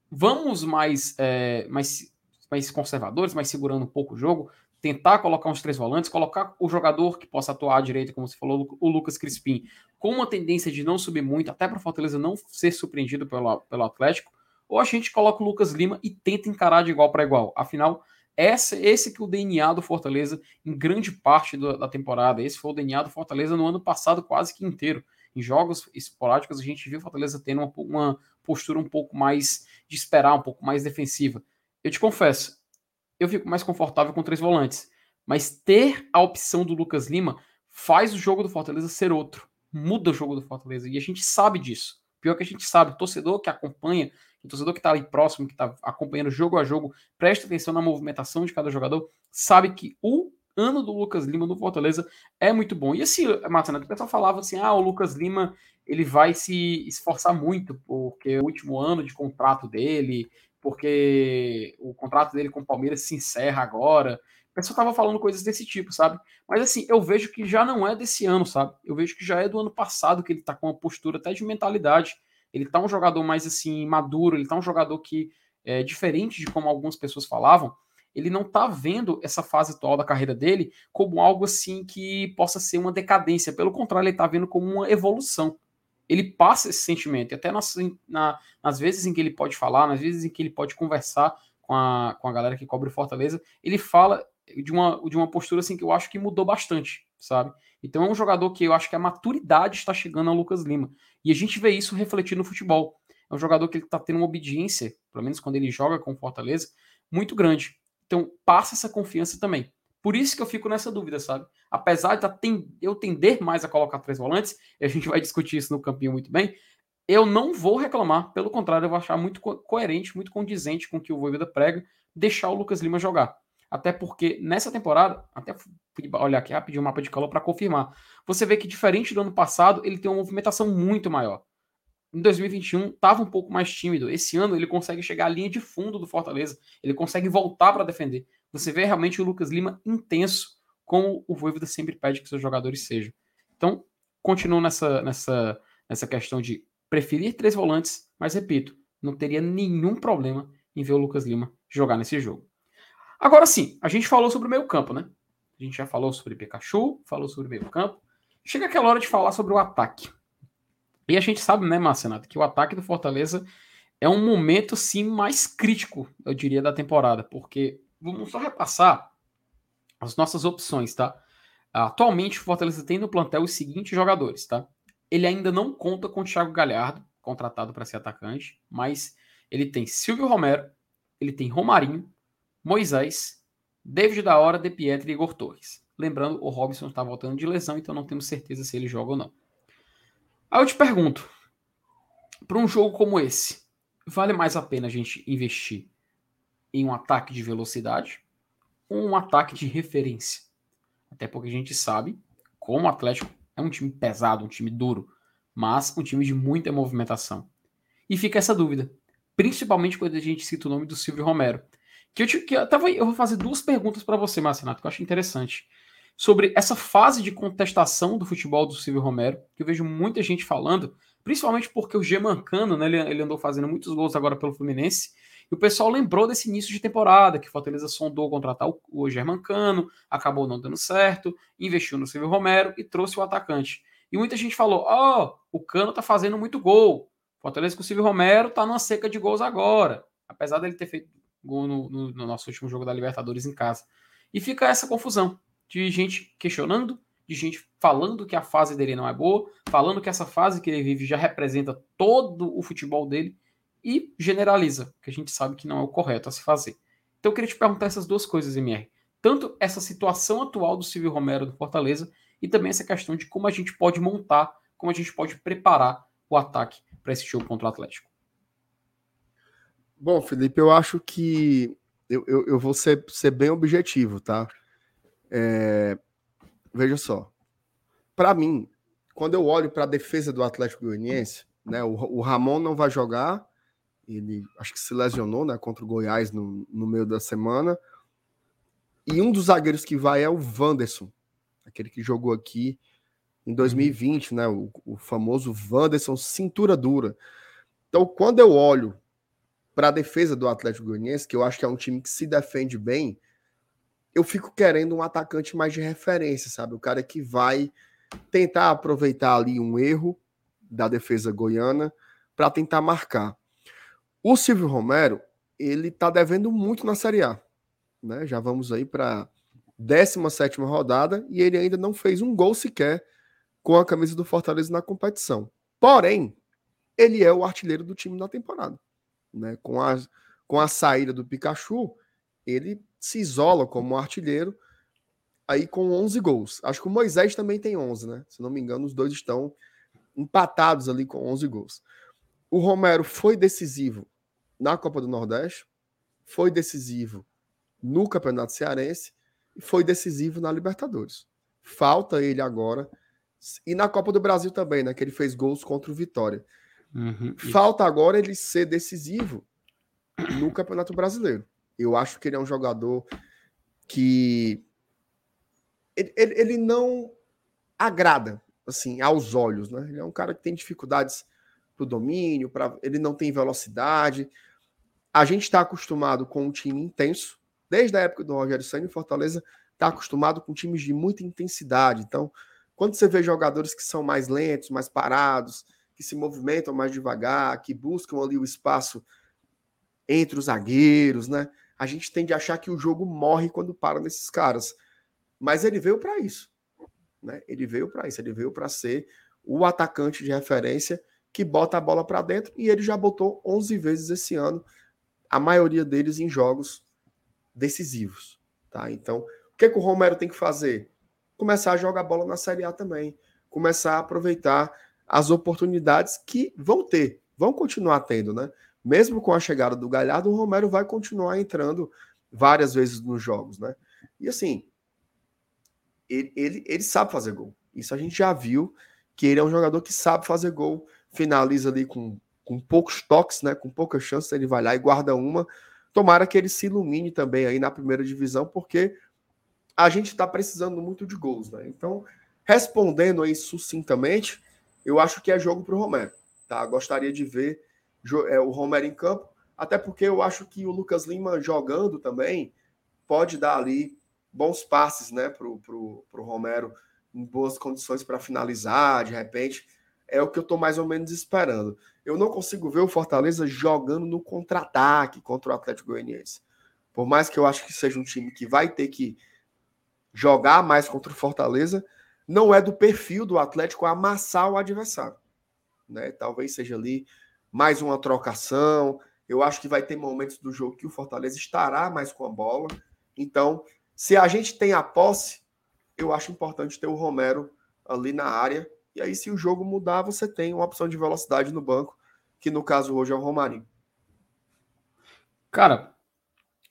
vamos mais, é, mais, mais conservadores, mais segurando um pouco o jogo, tentar colocar uns três volantes, colocar o jogador que possa atuar à direita, como você falou, o Lucas Crispim, com uma tendência de não subir muito, até para o Fortaleza não ser surpreendido pelo, pelo Atlético, ou a gente coloca o Lucas Lima e tenta encarar de igual para igual. Afinal, esse que é o DNA do Fortaleza em grande parte do, da temporada. Esse foi o DNA do Fortaleza no ano passado quase que inteiro. Em jogos esporádicos, a gente viu o Fortaleza tendo uma, uma postura um pouco mais de esperar, um pouco mais defensiva. Eu te confesso, eu fico mais confortável com três volantes. Mas ter a opção do Lucas Lima faz o jogo do Fortaleza ser outro. Muda o jogo do Fortaleza. E a gente sabe disso. Pior que a gente sabe, o torcedor que acompanha o torcedor que está ali próximo, que está acompanhando jogo a jogo, presta atenção na movimentação de cada jogador, sabe que o ano do Lucas Lima no Fortaleza é muito bom. E assim, Marcelo, o pessoal falava assim: ah, o Lucas Lima ele vai se esforçar muito, porque o último ano de contrato dele, porque o contrato dele com o Palmeiras se encerra agora. O pessoal tava falando coisas desse tipo, sabe? Mas assim, eu vejo que já não é desse ano, sabe? Eu vejo que já é do ano passado que ele tá com uma postura até de mentalidade ele tá um jogador mais assim maduro, ele tá um jogador que é diferente de como algumas pessoas falavam. Ele não tá vendo essa fase atual da carreira dele como algo assim que possa ser uma decadência. Pelo contrário, ele tá vendo como uma evolução. Ele passa esse sentimento, e até nas, na, nas vezes em que ele pode falar, nas vezes em que ele pode conversar com a, com a galera que cobre Fortaleza, ele fala de uma, de uma postura assim que eu acho que mudou bastante, sabe? Então é um jogador que eu acho que a maturidade está chegando ao Lucas Lima. E a gente vê isso refletir no futebol. É um jogador que está tendo uma obediência, pelo menos quando ele joga com Fortaleza, muito grande. Então passa essa confiança também. Por isso que eu fico nessa dúvida, sabe? Apesar de eu tender mais a colocar três volantes, e a gente vai discutir isso no campinho muito bem, eu não vou reclamar. Pelo contrário, eu vou achar muito co coerente, muito condizente com o que o Voivoda prega, deixar o Lucas Lima jogar. Até porque nessa temporada, até olhar aqui rapidinho o mapa de calor para confirmar. Você vê que diferente do ano passado, ele tem uma movimentação muito maior. Em 2021 estava um pouco mais tímido. Esse ano ele consegue chegar à linha de fundo do Fortaleza. Ele consegue voltar para defender. Você vê realmente o Lucas Lima intenso, como o Voivoda sempre pede que seus jogadores sejam. Então, continuo nessa, nessa, nessa questão de preferir três volantes, mas repito, não teria nenhum problema em ver o Lucas Lima jogar nesse jogo. Agora sim, a gente falou sobre o meio campo, né? A gente já falou sobre Pikachu, falou sobre o meio campo. Chega aquela hora de falar sobre o ataque. E a gente sabe, né, Marcenato, que o ataque do Fortaleza é um momento, sim, mais crítico, eu diria, da temporada. Porque, vamos só repassar as nossas opções, tá? Atualmente, o Fortaleza tem no plantel os seguintes jogadores, tá? Ele ainda não conta com o Thiago Galhardo, contratado para ser atacante, mas ele tem Silvio Romero, ele tem Romarinho, Moisés, David da Hora, De Pietri e Igor Torres. Lembrando, o Robson está voltando de lesão, então não temos certeza se ele joga ou não. Aí eu te pergunto, para um jogo como esse, vale mais a pena a gente investir em um ataque de velocidade ou um ataque de referência? Até porque a gente sabe como o Atlético é um time pesado, um time duro, mas um time de muita movimentação. E fica essa dúvida, principalmente quando a gente cita o nome do Silvio Romero, que eu, te, que eu, tava, eu vou fazer duas perguntas para você, Marcenato, que eu acho interessante. Sobre essa fase de contestação do futebol do Silvio Romero, que eu vejo muita gente falando, principalmente porque o Gemancano, né, ele, ele andou fazendo muitos gols agora pelo Fluminense, e o pessoal lembrou desse início de temporada, que o Fortaleza sondou contratar o, o Germancano, acabou não dando certo, investiu no Silvio Romero e trouxe o atacante. E muita gente falou: Ó, oh, o Cano tá fazendo muito gol. Fortaleza com o Silvio Romero tá numa seca de gols agora. Apesar dele ter feito gol no, no, no nosso último jogo da Libertadores em casa. E fica essa confusão de gente questionando, de gente falando que a fase dele não é boa, falando que essa fase que ele vive já representa todo o futebol dele e generaliza, que a gente sabe que não é o correto a se fazer. Então eu queria te perguntar essas duas coisas, MR. Tanto essa situação atual do Silvio Romero do Fortaleza e também essa questão de como a gente pode montar, como a gente pode preparar o ataque para esse jogo contra o Atlético. Bom, Felipe, eu acho que eu, eu, eu vou ser, ser bem objetivo, tá? É, veja só. Para mim, quando eu olho para a defesa do Atlético Goianiense, né, o, o, Ramon não vai jogar, ele acho que se lesionou né, contra o Goiás no, no meio da semana. E um dos zagueiros que vai é o Wanderson, aquele que jogou aqui em 2020, né? O, o famoso Wanderson cintura dura. Então, quando eu olho para a defesa do Atlético Goianiense, que eu acho que é um time que se defende bem, eu fico querendo um atacante mais de referência, sabe? O cara que vai tentar aproveitar ali um erro da defesa goiana para tentar marcar. O Silvio Romero, ele tá devendo muito na Série A, né? Já vamos aí para 17 rodada e ele ainda não fez um gol sequer com a camisa do Fortaleza na competição. Porém, ele é o artilheiro do time na temporada. Né? Com, a, com a saída do Pikachu, ele se isola como artilheiro aí com 11 gols. Acho que o Moisés também tem 11, né? Se não me engano, os dois estão empatados ali com 11 gols. O Romero foi decisivo na Copa do Nordeste, foi decisivo no Campeonato Cearense e foi decisivo na Libertadores. Falta ele agora e na Copa do Brasil também, né? Que ele fez gols contra o Vitória. Uhum, Falta agora ele ser decisivo no Campeonato Brasileiro. Eu acho que ele é um jogador que ele, ele, ele não agrada assim aos olhos, né? Ele é um cara que tem dificuldades pro domínio, para ele não tem velocidade. A gente está acostumado com um time intenso, desde a época do Rogério Senna, Fortaleza está acostumado com times de muita intensidade. Então, quando você vê jogadores que são mais lentos, mais parados, que se movimentam mais devagar, que buscam ali o espaço entre os zagueiros, né? A gente tende a achar que o jogo morre quando para nesses caras. Mas ele veio para isso. Né? Ele veio para isso, ele veio para ser o atacante de referência que bota a bola para dentro e ele já botou 11 vezes esse ano, a maioria deles em jogos decisivos, tá? Então, o que, que o Romero tem que fazer? Começar a jogar bola na Série A também, começar a aproveitar as oportunidades que vão ter, vão continuar tendo, né? Mesmo com a chegada do Galhardo, o Romero vai continuar entrando várias vezes nos jogos, né? E assim, ele, ele, ele sabe fazer gol. Isso a gente já viu, que ele é um jogador que sabe fazer gol, finaliza ali com, com poucos toques, né? Com poucas chances, ele vai lá e guarda uma. Tomara que ele se ilumine também aí na primeira divisão, porque a gente está precisando muito de gols, né? Então, respondendo aí sucintamente, eu acho que é jogo para o Romero. Tá? Gostaria de ver é, o Romero em campo, até porque eu acho que o Lucas Lima jogando também pode dar ali bons passes né, para o Romero em boas condições para finalizar, de repente. É o que eu estou mais ou menos esperando. Eu não consigo ver o Fortaleza jogando no contra-ataque contra o Atlético Goianiense. Por mais que eu acho que seja um time que vai ter que jogar mais contra o Fortaleza, não é do perfil do Atlético amassar o adversário. Né? Talvez seja ali mais uma trocação. Eu acho que vai ter momentos do jogo que o Fortaleza estará mais com a bola. Então, se a gente tem a posse, eu acho importante ter o Romero ali na área. E aí, se o jogo mudar, você tem uma opção de velocidade no banco, que no caso hoje é o Romarinho. Cara,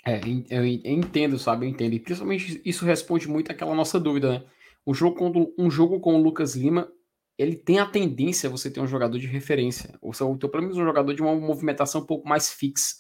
é, eu entendo, sabe? Eu entendo. E principalmente isso responde muito àquela nossa dúvida, né? Um jogo, com, um jogo com o Lucas Lima, ele tem a tendência a você ter um jogador de referência. Ou seja, pelo menos um jogador de uma movimentação um pouco mais fixa.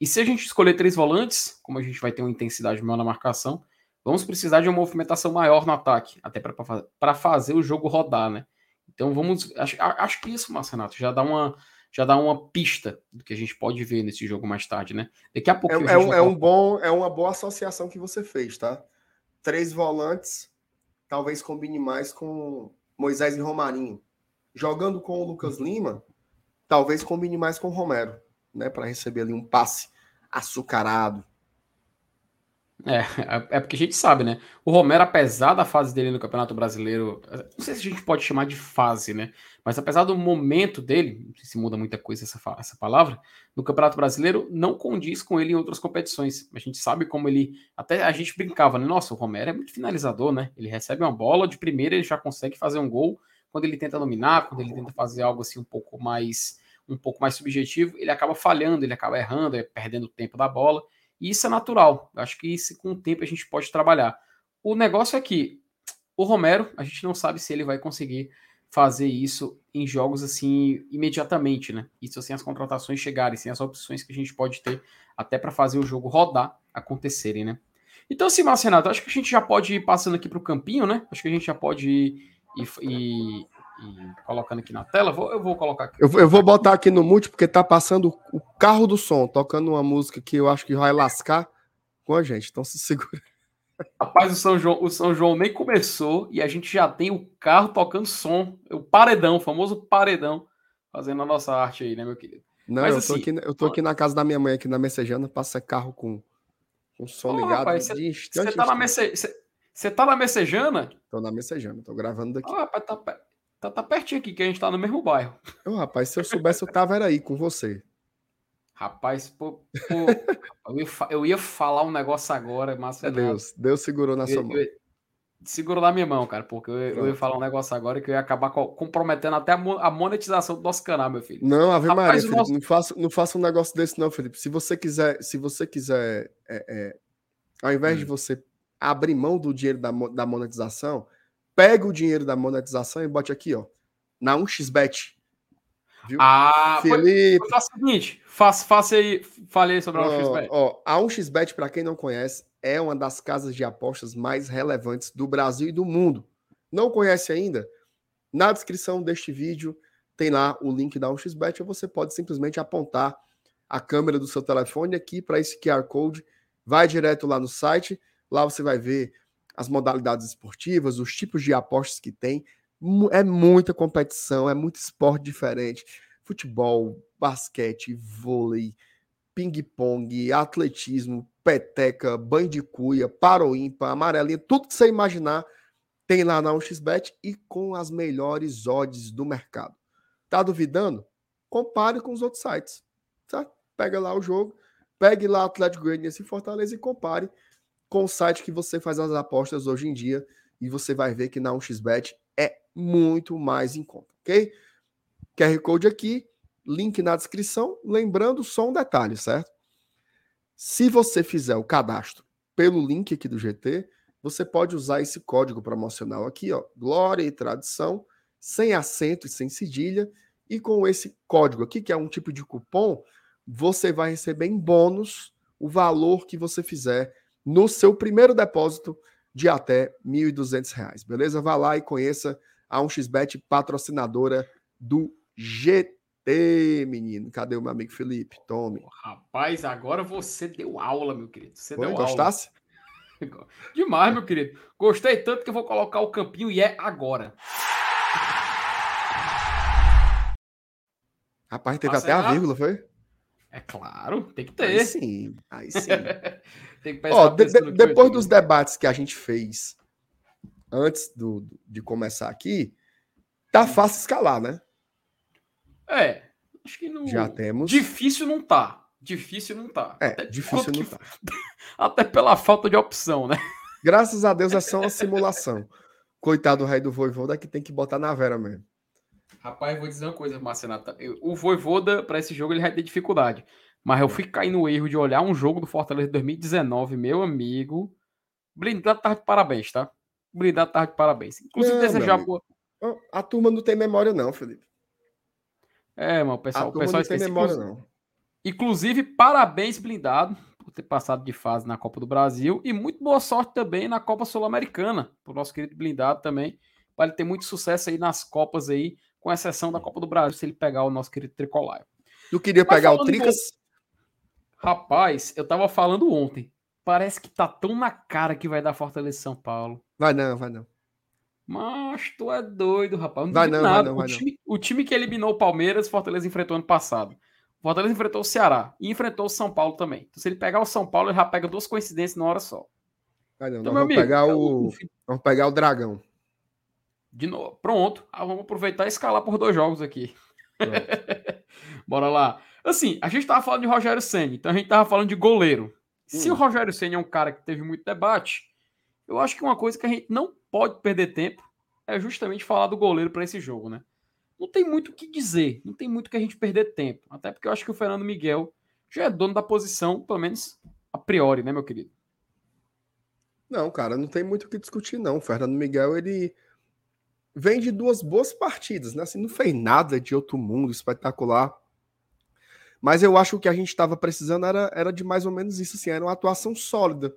E se a gente escolher três volantes, como a gente vai ter uma intensidade maior na marcação, vamos precisar de uma movimentação maior no ataque, até para fazer o jogo rodar, né? Então vamos. Acho, acho que isso, Marcenato, já dá uma. Já dá uma pista do que a gente pode ver nesse jogo mais tarde, né? Daqui a pouco. É, é, um, é um bom, é uma boa associação que você fez, tá? Três volantes talvez combine mais com Moisés e Romarinho, jogando com o Lucas Lima, talvez combine mais com o Romero, né? Para receber ali um passe açucarado, é, é, é porque a gente sabe, né? O Romero, apesar da fase dele no Campeonato Brasileiro, não sei se a gente pode chamar de fase, né? Mas apesar do momento dele, não sei se muda muita coisa essa, essa palavra, no Campeonato Brasileiro, não condiz com ele em outras competições. A gente sabe como ele. Até a gente brincava, né? Nossa, o Romero é muito finalizador, né? Ele recebe uma bola, de primeira ele já consegue fazer um gol. Quando ele tenta dominar, quando ele tenta fazer algo assim um pouco mais um pouco mais subjetivo, ele acaba falhando, ele acaba errando, é, perdendo o tempo da bola. E isso é natural. Eu acho que isso com o tempo a gente pode trabalhar. O negócio é que o Romero, a gente não sabe se ele vai conseguir fazer isso em jogos assim imediatamente, né? Isso sem as contratações chegarem, sem as opções que a gente pode ter até para fazer o jogo rodar, acontecerem, né? Então, assim, Marcenato, acho que a gente já pode ir passando aqui para o campinho, né? Acho que a gente já pode ir, ir, ir, e colocando aqui na tela. Vou, eu vou colocar aqui. Eu, eu, vou botar aqui no mute porque tá passando o carro do som, tocando uma música que eu acho que vai lascar com a gente. Então se segura. Rapaz, o São João, o São João nem começou e a gente já tem o carro tocando som, o paredão, o famoso paredão, fazendo a nossa arte aí, né, meu querido? Não, Mas, eu, assim, tô aqui, eu tô aqui na casa da minha mãe, aqui na Messejana, passa carro com, com som oh, ligado. Você tá, tá na Messejana? Tô na Messejana, tô gravando daqui. Oh, rapaz, tá, Tá, tá pertinho aqui, que a gente tá no mesmo bairro. Ô, rapaz, se eu soubesse, eu tava era aí com você. Rapaz, pô, pô (laughs) eu, ia, eu, ia, falar um negócio agora, mas. É Deus, Deus segurou na eu, sua mão. segurou na minha mão, cara, porque eu, ia falar um negócio agora que eu ia acabar comprometendo até a monetização do nosso canal, meu filho. Não, Ave Rapaz, Maria, Felipe, nosso... não, faça, não faça um negócio desse, não, Felipe. Se você quiser, se você quiser, é, é, ao invés hum. de você abrir mão do dinheiro da, da monetização, pega o dinheiro da monetização e bote aqui, ó, na 1xBet. Viu? Ah, Felipe. Faça o seguinte, faça, faça aí, falei sobre a 1xBet. Ó, a 1xBet, para quem não conhece, é uma das casas de apostas mais relevantes do Brasil e do mundo. Não conhece ainda? Na descrição deste vídeo tem lá o link da 1xBet, ou você pode simplesmente apontar a câmera do seu telefone aqui para esse QR Code, vai direto lá no site, lá você vai ver as modalidades esportivas, os tipos de apostas que tem. É muita competição, é muito esporte diferente. Futebol, basquete, vôlei, ping-pong, atletismo, peteca, banho de cuia, paroímpa, amarelinha, tudo que você imaginar tem lá na 1xBet e com as melhores odds do mercado. Tá duvidando? Compare com os outros sites. Tá? Pega lá o jogo, pegue lá Atlético Goianiense e Fortaleza e compare com o site que você faz as apostas hoje em dia e você vai ver que na 1xBet é muito mais em conta, ok? QR Code aqui, link na descrição. Lembrando só um detalhe, certo? Se você fizer o cadastro pelo link aqui do GT, você pode usar esse código promocional aqui, ó, Glória e Tradição, sem acento e sem cedilha, e com esse código aqui, que é um tipo de cupom, você vai receber em bônus o valor que você fizer no seu primeiro depósito de até R$ 1.200, beleza? Vá lá e conheça a 1xBet patrocinadora do GT, menino. Cadê o meu amigo Felipe? Tome. Rapaz, agora você deu aula, meu querido. Você Foi, deu gostasse? aula. (laughs) Demais, meu querido. Gostei tanto que eu vou colocar o campinho e é agora. Rapaz, teve até a vírgula, foi? É claro, tem que ter. Aí sim, aí sim. (laughs) tem que Ó, de, de, depois dos debates que a gente fez antes do, de começar aqui, tá fácil escalar, né? É, acho que não. Já temos. Difícil não tá. Difícil não tá. É, Até difícil não tá. (laughs) Até pela falta de opção, né? Graças a Deus é só uma simulação. Coitado do rei do Voivoda que tem que botar na vera mesmo. Rapaz, vou dizer uma coisa, Marcenata. O Voivoda, para esse jogo, ele vai ter dificuldade. Mas eu fui cair no erro de olhar um jogo do Fortaleza de 2019, meu amigo. Blindado tá de parabéns, tá? Blindado tá de parabéns. Inclusive, desejar. Por... A turma não tem memória, não, Felipe. É, mano, o pessoal, a o pessoal não tem memória, não. Inclusive, parabéns, blindado, por ter passado de fase na Copa do Brasil. E muito boa sorte também na Copa Sul-Americana. Pro nosso querido blindado também. Vai ter muito sucesso aí nas Copas aí com exceção da Copa do Brasil, se ele pegar o nosso querido Tricolor. Tu queria Mas pegar o Tricas? Rapaz, eu tava falando ontem. Parece que tá tão na cara que vai dar Fortaleza São Paulo. Vai não, vai não. Mas tu é doido, rapaz. Não vai não, nada. Vai não, vai o, time, não. o time que eliminou o Palmeiras, Fortaleza enfrentou ano passado. O Fortaleza enfrentou o Ceará e enfrentou o São Paulo também. Então, se ele pegar o São Paulo, ele já pega duas coincidências na hora só. Vai não, então, vamos, amigo, pegar o... vamos pegar o Dragão. De novo. Pronto. Ah, vamos aproveitar e escalar por dois jogos aqui. (laughs) Bora lá. Assim, a gente tava falando de Rogério Senna, então a gente tava falando de goleiro. Hum. Se o Rogério Senna é um cara que teve muito debate, eu acho que uma coisa que a gente não pode perder tempo é justamente falar do goleiro para esse jogo, né? Não tem muito o que dizer, não tem muito que a gente perder tempo. Até porque eu acho que o Fernando Miguel já é dono da posição, pelo menos a priori, né, meu querido? Não, cara, não tem muito o que discutir, não. O Fernando Miguel, ele vem de duas boas partidas, né? Assim, não fez nada de outro mundo espetacular. Mas eu acho que o que a gente estava precisando era, era de mais ou menos isso, assim, era uma atuação sólida.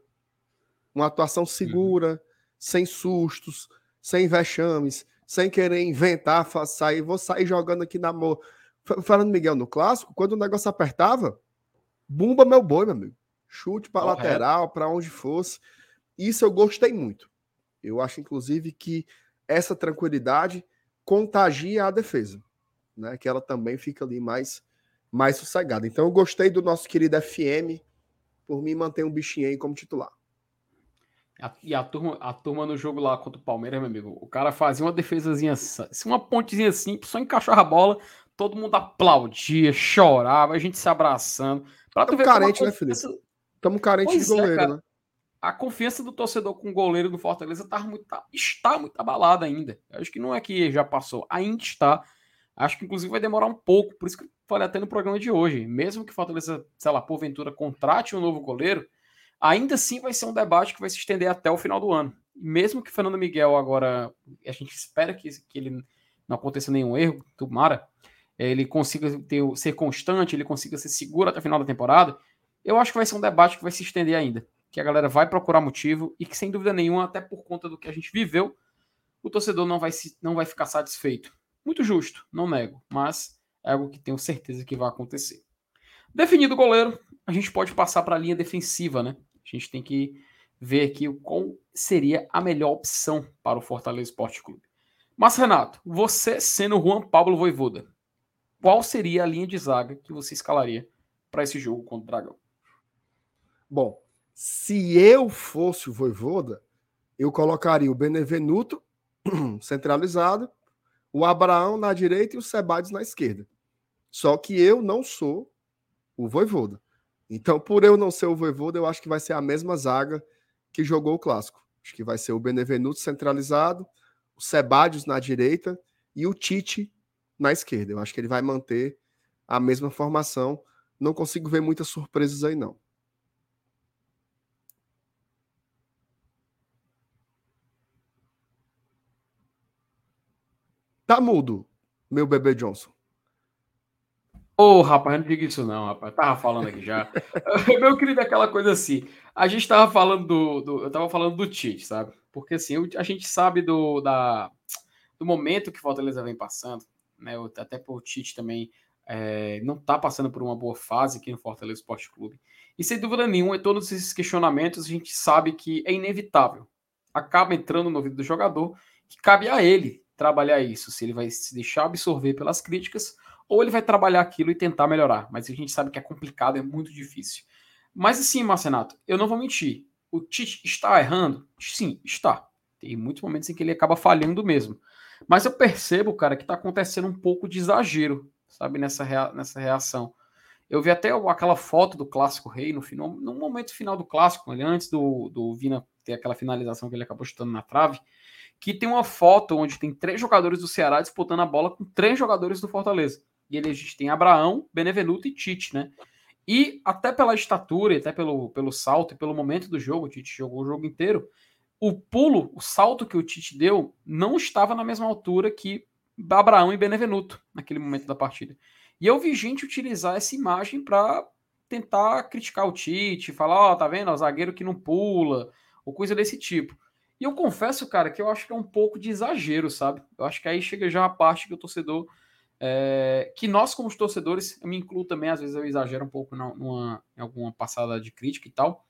Uma atuação segura, uhum. sem sustos, sem vexames, sem querer inventar, sair, vou sair jogando aqui na mão. Falando Miguel no clássico, quando o negócio apertava, bumba meu boi, meu amigo. Chute para lateral, para onde fosse. Isso eu gostei muito. Eu acho, inclusive, que essa tranquilidade contagia a defesa, né? Que ela também fica ali mais, mais sossegada. Então eu gostei do nosso querido FM por mim manter um bichinho aí como titular. E a turma, a turma no jogo lá contra o Palmeiras, meu amigo, o cara fazia uma defesazinha, uma pontezinha simples, só encaixava a bola, todo mundo aplaudia, chorava, a gente se abraçando. Estamos carente, né, Felipe? Estamos carentes de é, goleiro, é, né? a confiança do torcedor com o goleiro do Fortaleza tá muito, tá, está muito abalada ainda. Eu acho que não é que já passou, ainda está. Acho que inclusive vai demorar um pouco, por isso que falei até no programa de hoje. Mesmo que Fortaleza, sei lá, porventura contrate um novo goleiro, ainda assim vai ser um debate que vai se estender até o final do ano. Mesmo que Fernando Miguel agora, a gente espera que, que ele não aconteça nenhum erro, tomara, ele consiga ter, ser constante, ele consiga ser seguro até o final da temporada, eu acho que vai ser um debate que vai se estender ainda que a galera vai procurar motivo e que, sem dúvida nenhuma, até por conta do que a gente viveu, o torcedor não vai, se, não vai ficar satisfeito. Muito justo, não nego, mas é algo que tenho certeza que vai acontecer. Definido o goleiro, a gente pode passar para a linha defensiva, né? A gente tem que ver aqui qual seria a melhor opção para o Fortaleza Esporte Clube. Mas, Renato, você sendo Juan Pablo Voivoda, qual seria a linha de zaga que você escalaria para esse jogo contra o Dragão? Bom, se eu fosse o Voivoda, eu colocaria o Benevenuto (clears throat) centralizado, o Abraão na direita e o Sebades na esquerda. Só que eu não sou o Voivoda. Então, por eu não ser o Voivoda, eu acho que vai ser a mesma zaga que jogou o clássico. Acho que vai ser o Benevenuto centralizado, o Sebadios na direita e o Tite na esquerda. Eu acho que ele vai manter a mesma formação. Não consigo ver muitas surpresas aí, não. Tá mudo, meu bebê Johnson. Ô, oh, rapaz, não diga isso não, rapaz. Tava falando aqui já. (laughs) meu querido, aquela coisa assim. A gente tava falando do, do, Eu tava falando do Tite, sabe? Porque assim, a gente sabe do, da, do momento que Fortaleza vem passando, né? Até por Tite também é, não tá passando por uma boa fase aqui no Fortaleza Esporte Clube. E sem dúvida nenhuma, todos esses questionamentos, a gente sabe que é inevitável. Acaba entrando no ouvido do jogador, que cabe a ele trabalhar isso, se ele vai se deixar absorver pelas críticas ou ele vai trabalhar aquilo e tentar melhorar. Mas a gente sabe que é complicado, é muito difícil. Mas assim, Marcenato, eu não vou mentir. O Tite está errando? Sim, está. Tem muitos momentos em que ele acaba falhando mesmo. Mas eu percebo, cara, que está acontecendo um pouco de exagero, sabe, nessa, rea nessa reação. Eu vi até aquela foto do Clássico Rei no, final, no momento final do Clássico, antes do, do Vina ter aquela finalização que ele acabou chutando na trave que tem uma foto onde tem três jogadores do Ceará disputando a bola com três jogadores do Fortaleza. E a gente tem Abraão, Benevenuto e Tite, né? E até pela estatura, até pelo, pelo salto e pelo momento do jogo, o Tite jogou o jogo inteiro, o pulo, o salto que o Tite deu, não estava na mesma altura que Abraão e Benevenuto naquele momento da partida. E eu vi gente utilizar essa imagem para tentar criticar o Tite, falar, ó, oh, tá vendo, o zagueiro que não pula, ou coisa desse tipo. E eu confesso, cara, que eu acho que é um pouco de exagero, sabe? Eu acho que aí chega já a parte que o torcedor. É, que nós, como torcedores, eu me incluo também, às vezes eu exagero um pouco numa, em alguma passada de crítica e tal.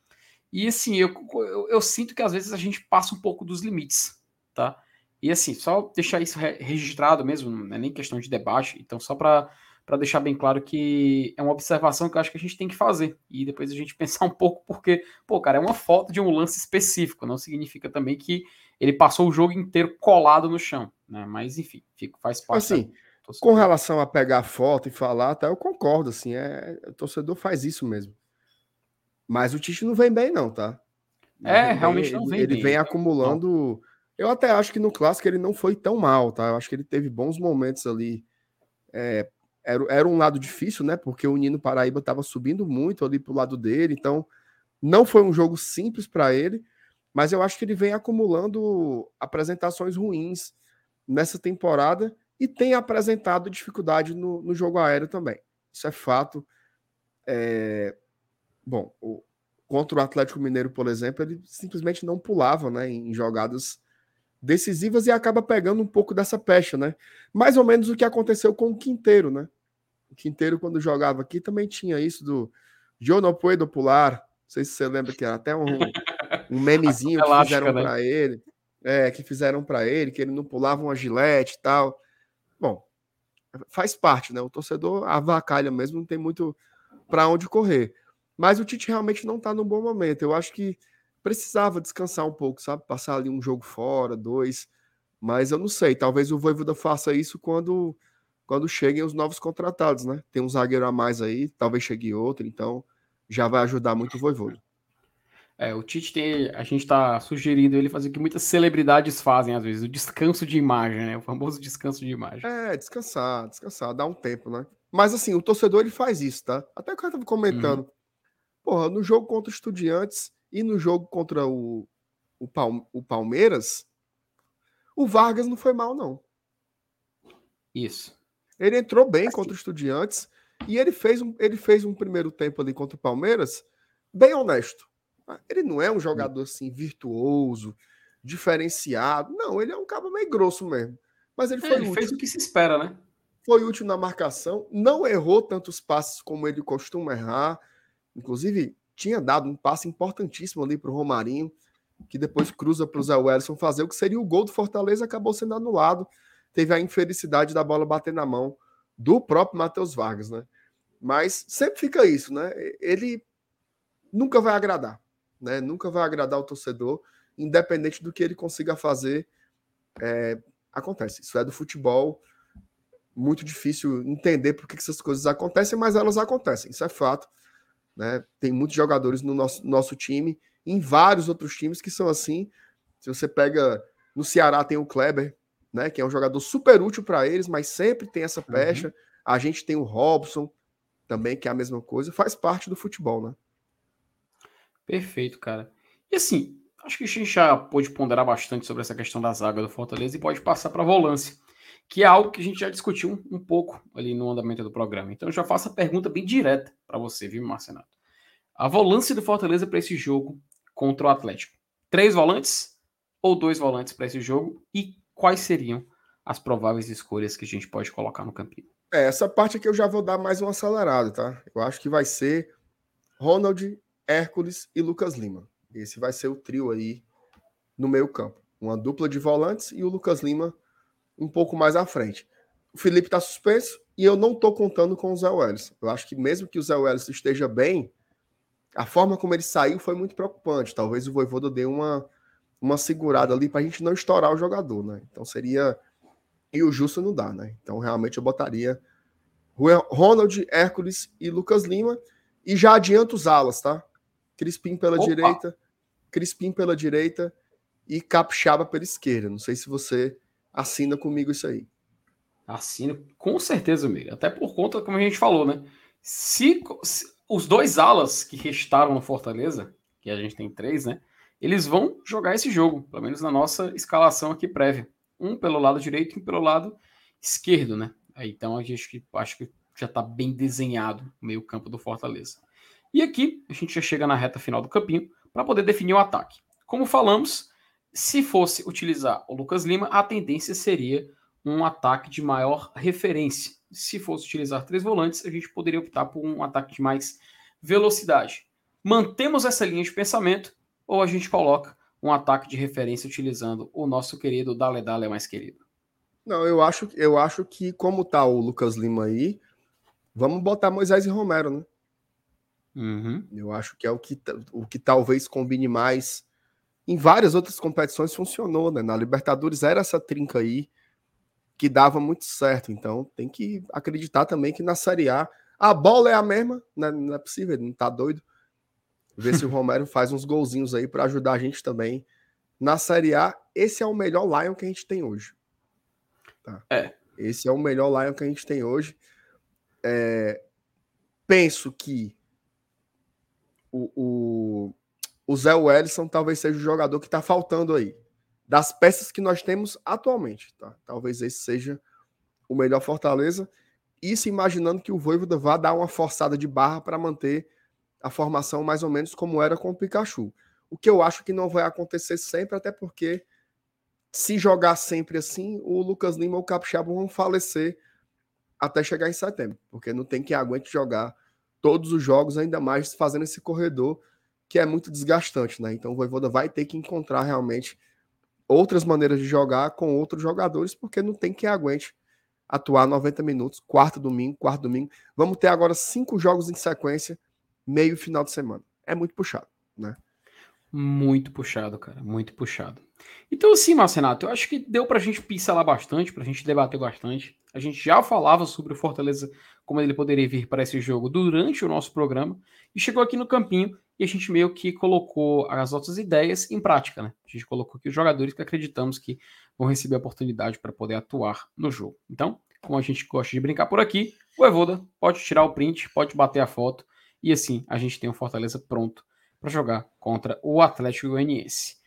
E assim, eu, eu, eu, sinto que às vezes a gente passa um pouco dos limites, tá? E assim, só deixar isso registrado mesmo, não é nem questão de debate, então só para para deixar bem claro que é uma observação que eu acho que a gente tem que fazer e depois a gente (laughs) pensar um pouco, porque, pô, cara, é uma foto de um lance específico, não significa também que ele passou o jogo inteiro colado no chão, né? Mas enfim, fica, faz parte. Assim, da... com relação a pegar a foto e falar, até eu concordo, assim, é, o torcedor faz isso mesmo. Mas o Tite não vem bem, não, tá? é, realmente não vem ele, bem. Ele vem acumulando. Não. Eu até acho que no clássico ele não foi tão mal, tá? Eu acho que ele teve bons momentos ali. É, era, era um lado difícil, né? Porque o Nino Paraíba estava subindo muito ali pro lado dele, então não foi um jogo simples para ele, mas eu acho que ele vem acumulando apresentações ruins nessa temporada e tem apresentado dificuldade no, no jogo aéreo também. Isso é fato. É... Bom, o... contra o Atlético Mineiro, por exemplo, ele simplesmente não pulava né, em jogadas decisivas e acaba pegando um pouco dessa pecha, né? Mais ou menos o que aconteceu com o Quinteiro, né? O Quinteiro, quando jogava aqui, também tinha isso do Yo no puedo pular. Não sei se você lembra que era até um, (laughs) um memezinho que fizeram né? para ele. É, que fizeram para ele, que ele não pulava uma gilete e tal. Bom, faz parte, né? O torcedor avacalha mesmo, não tem muito para onde correr. Mas o Tite realmente não tá num bom momento. Eu acho que precisava descansar um pouco, sabe? Passar ali um jogo fora, dois. Mas eu não sei, talvez o Voivoda faça isso quando quando cheguem os novos contratados, né? Tem um zagueiro a mais aí, talvez chegue outro, então já vai ajudar muito o Voivoda. É, o Tite tem. A gente está sugerindo ele fazer o que muitas celebridades fazem, às vezes, o descanso de imagem, né? O famoso descanso de imagem. É, descansar, descansar, dar um tempo, né? Mas assim, o torcedor ele faz isso, tá? Até o cara tava comentando. Uhum. Porra, no jogo contra Estudiantes e no jogo contra o, o, Palme o Palmeiras, o Vargas não foi mal, não. Isso. Ele entrou bem contra o Estudiantes e ele fez, um, ele fez um primeiro tempo ali contra o Palmeiras bem honesto. Ele não é um jogador assim virtuoso, diferenciado. Não, ele é um cabo meio grosso mesmo. Mas ele é, foi ele útil. fez o que se espera, né? Foi útil na marcação, não errou tantos passes como ele costuma errar. Inclusive, tinha dado um passe importantíssimo ali para o Romarinho, que depois cruza para o Zé Wellison fazer o que seria o gol do Fortaleza, acabou sendo anulado teve a infelicidade da bola bater na mão do próprio Matheus Vargas, né? Mas sempre fica isso, né? Ele nunca vai agradar, né? Nunca vai agradar o torcedor, independente do que ele consiga fazer. É, acontece, isso é do futebol. Muito difícil entender por que essas coisas acontecem, mas elas acontecem, isso é fato. Né? Tem muitos jogadores no nosso, nosso time, em vários outros times que são assim. Se você pega no Ceará, tem o Kleber, né? Que é um jogador super útil para eles, mas sempre tem essa pecha. Uhum. A gente tem o Robson também, que é a mesma coisa, faz parte do futebol, né? Perfeito, cara. E assim, acho que a gente já pôde ponderar bastante sobre essa questão da zaga do Fortaleza e pode passar para a volância, que é algo que a gente já discutiu um, pouco ali no andamento do programa. Então eu já faço a pergunta bem direta para você, viu, Marcenato? A volância do Fortaleza para esse jogo contra o Atlético. Três volantes ou dois volantes para esse jogo? E quais seriam as prováveis escolhas que a gente pode colocar no campinho? É, essa parte aqui eu já vou dar mais um acelerado, tá? Eu acho que vai ser Ronald, Hércules e Lucas Lima. Esse vai ser o trio aí no meio campo. Uma dupla de volantes e o Lucas Lima um pouco mais à frente. O Felipe está suspenso e eu não estou contando com o Zé Welles. Eu acho que mesmo que o Zé Welles esteja bem, a forma como ele saiu foi muito preocupante. Talvez o Voivoda dê uma uma segurada ali para a gente não estourar o jogador, né? Então seria. E o Justo não dá, né? Então realmente eu botaria Ronald, Hércules e Lucas Lima. E já adianto os alas, tá? Crispim pela Opa. direita, Crispim pela direita e Capixaba pela esquerda. Não sei se você assina comigo isso aí. Assino, com certeza, amigo. Até por conta, como a gente falou, né? Se, se os dois alas que restaram no Fortaleza, que a gente tem três, né? eles vão jogar esse jogo, pelo menos na nossa escalação aqui prévia. Um pelo lado direito e um pelo lado esquerdo, né? Então a gente acho que já está bem desenhado o meio-campo do Fortaleza. E aqui a gente já chega na reta final do campinho para poder definir o ataque. Como falamos, se fosse utilizar o Lucas Lima, a tendência seria um ataque de maior referência. Se fosse utilizar três volantes, a gente poderia optar por um ataque de mais velocidade. Mantemos essa linha de pensamento ou a gente coloca um ataque de referência utilizando o nosso querido Dale Dale mais querido. Não, eu acho, eu acho que como tá o Lucas Lima aí, vamos botar Moisés e Romero, né? Uhum. Eu acho que é o que, o que talvez combine mais. Em várias outras competições funcionou, né? Na Libertadores era essa trinca aí que dava muito certo. Então tem que acreditar também que na Série A a bola é a mesma, né? não é possível, não tá doido. Ver se o (laughs) Romero faz uns golzinhos aí para ajudar a gente também. Na Série A, esse é o melhor Lion que a gente tem hoje. Tá? É. Esse é o melhor Lion que a gente tem hoje. É... Penso que o, o, o Zé Wellison talvez seja o jogador que está faltando aí. Das peças que nós temos atualmente. Tá? Talvez esse seja o melhor Fortaleza. Isso imaginando que o Voivoda vá dar uma forçada de barra para manter a formação mais ou menos como era com o Pikachu. O que eu acho que não vai acontecer sempre, até porque se jogar sempre assim, o Lucas Lima e o Capixaba vão falecer até chegar em setembro, porque não tem quem aguente jogar todos os jogos, ainda mais fazendo esse corredor que é muito desgastante, né? Então o Voivoda vai ter que encontrar realmente outras maneiras de jogar com outros jogadores, porque não tem quem aguente atuar 90 minutos, quarto domingo, quarto domingo. Vamos ter agora cinco jogos em sequência, meio final de semana. É muito puxado, né? Muito puxado, cara, muito puxado. Então, assim, Marcenato, eu acho que deu pra gente pincelar bastante, pra gente debater bastante. A gente já falava sobre o Fortaleza, como ele poderia vir para esse jogo durante o nosso programa, e chegou aqui no campinho e a gente meio que colocou as nossas ideias em prática, né? A gente colocou aqui os jogadores que acreditamos que vão receber a oportunidade para poder atuar no jogo. Então, como a gente gosta de brincar por aqui, o Evoda pode tirar o print, pode bater a foto, e assim a gente tem o Fortaleza pronto para jogar contra o Atlético Goianiense.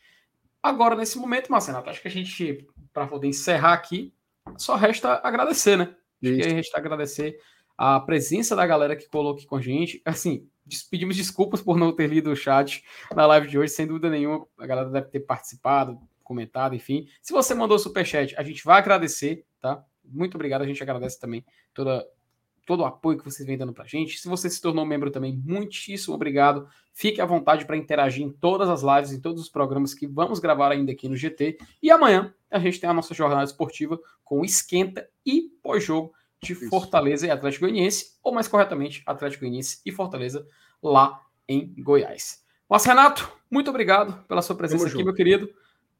Agora, nesse momento, Marcelo, acho que a gente, para poder encerrar aqui, só resta agradecer, né? Acho que resta agradecer a presença da galera que colocou aqui com a gente. Assim, pedimos desculpas por não ter lido o chat na live de hoje, sem dúvida nenhuma. A galera deve ter participado, comentado, enfim. Se você mandou superchat, a gente vai agradecer, tá? Muito obrigado, a gente agradece também toda, todo o apoio que vocês vêm dando pra gente. Se você se tornou membro também, muitíssimo obrigado. Fique à vontade para interagir em todas as lives, em todos os programas que vamos gravar ainda aqui no GT. E amanhã a gente tem a nossa jornada esportiva com esquenta e pós-jogo de Isso. Fortaleza e Atlético Goianiense, ou mais corretamente, Atlético Goianiense e Fortaleza lá em Goiás. Mas Renato, muito obrigado pela sua presença aqui, meu querido.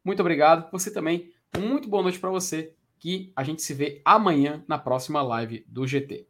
Muito obrigado. Você também. Muito boa noite para você. Que a gente se vê amanhã na próxima live do GT.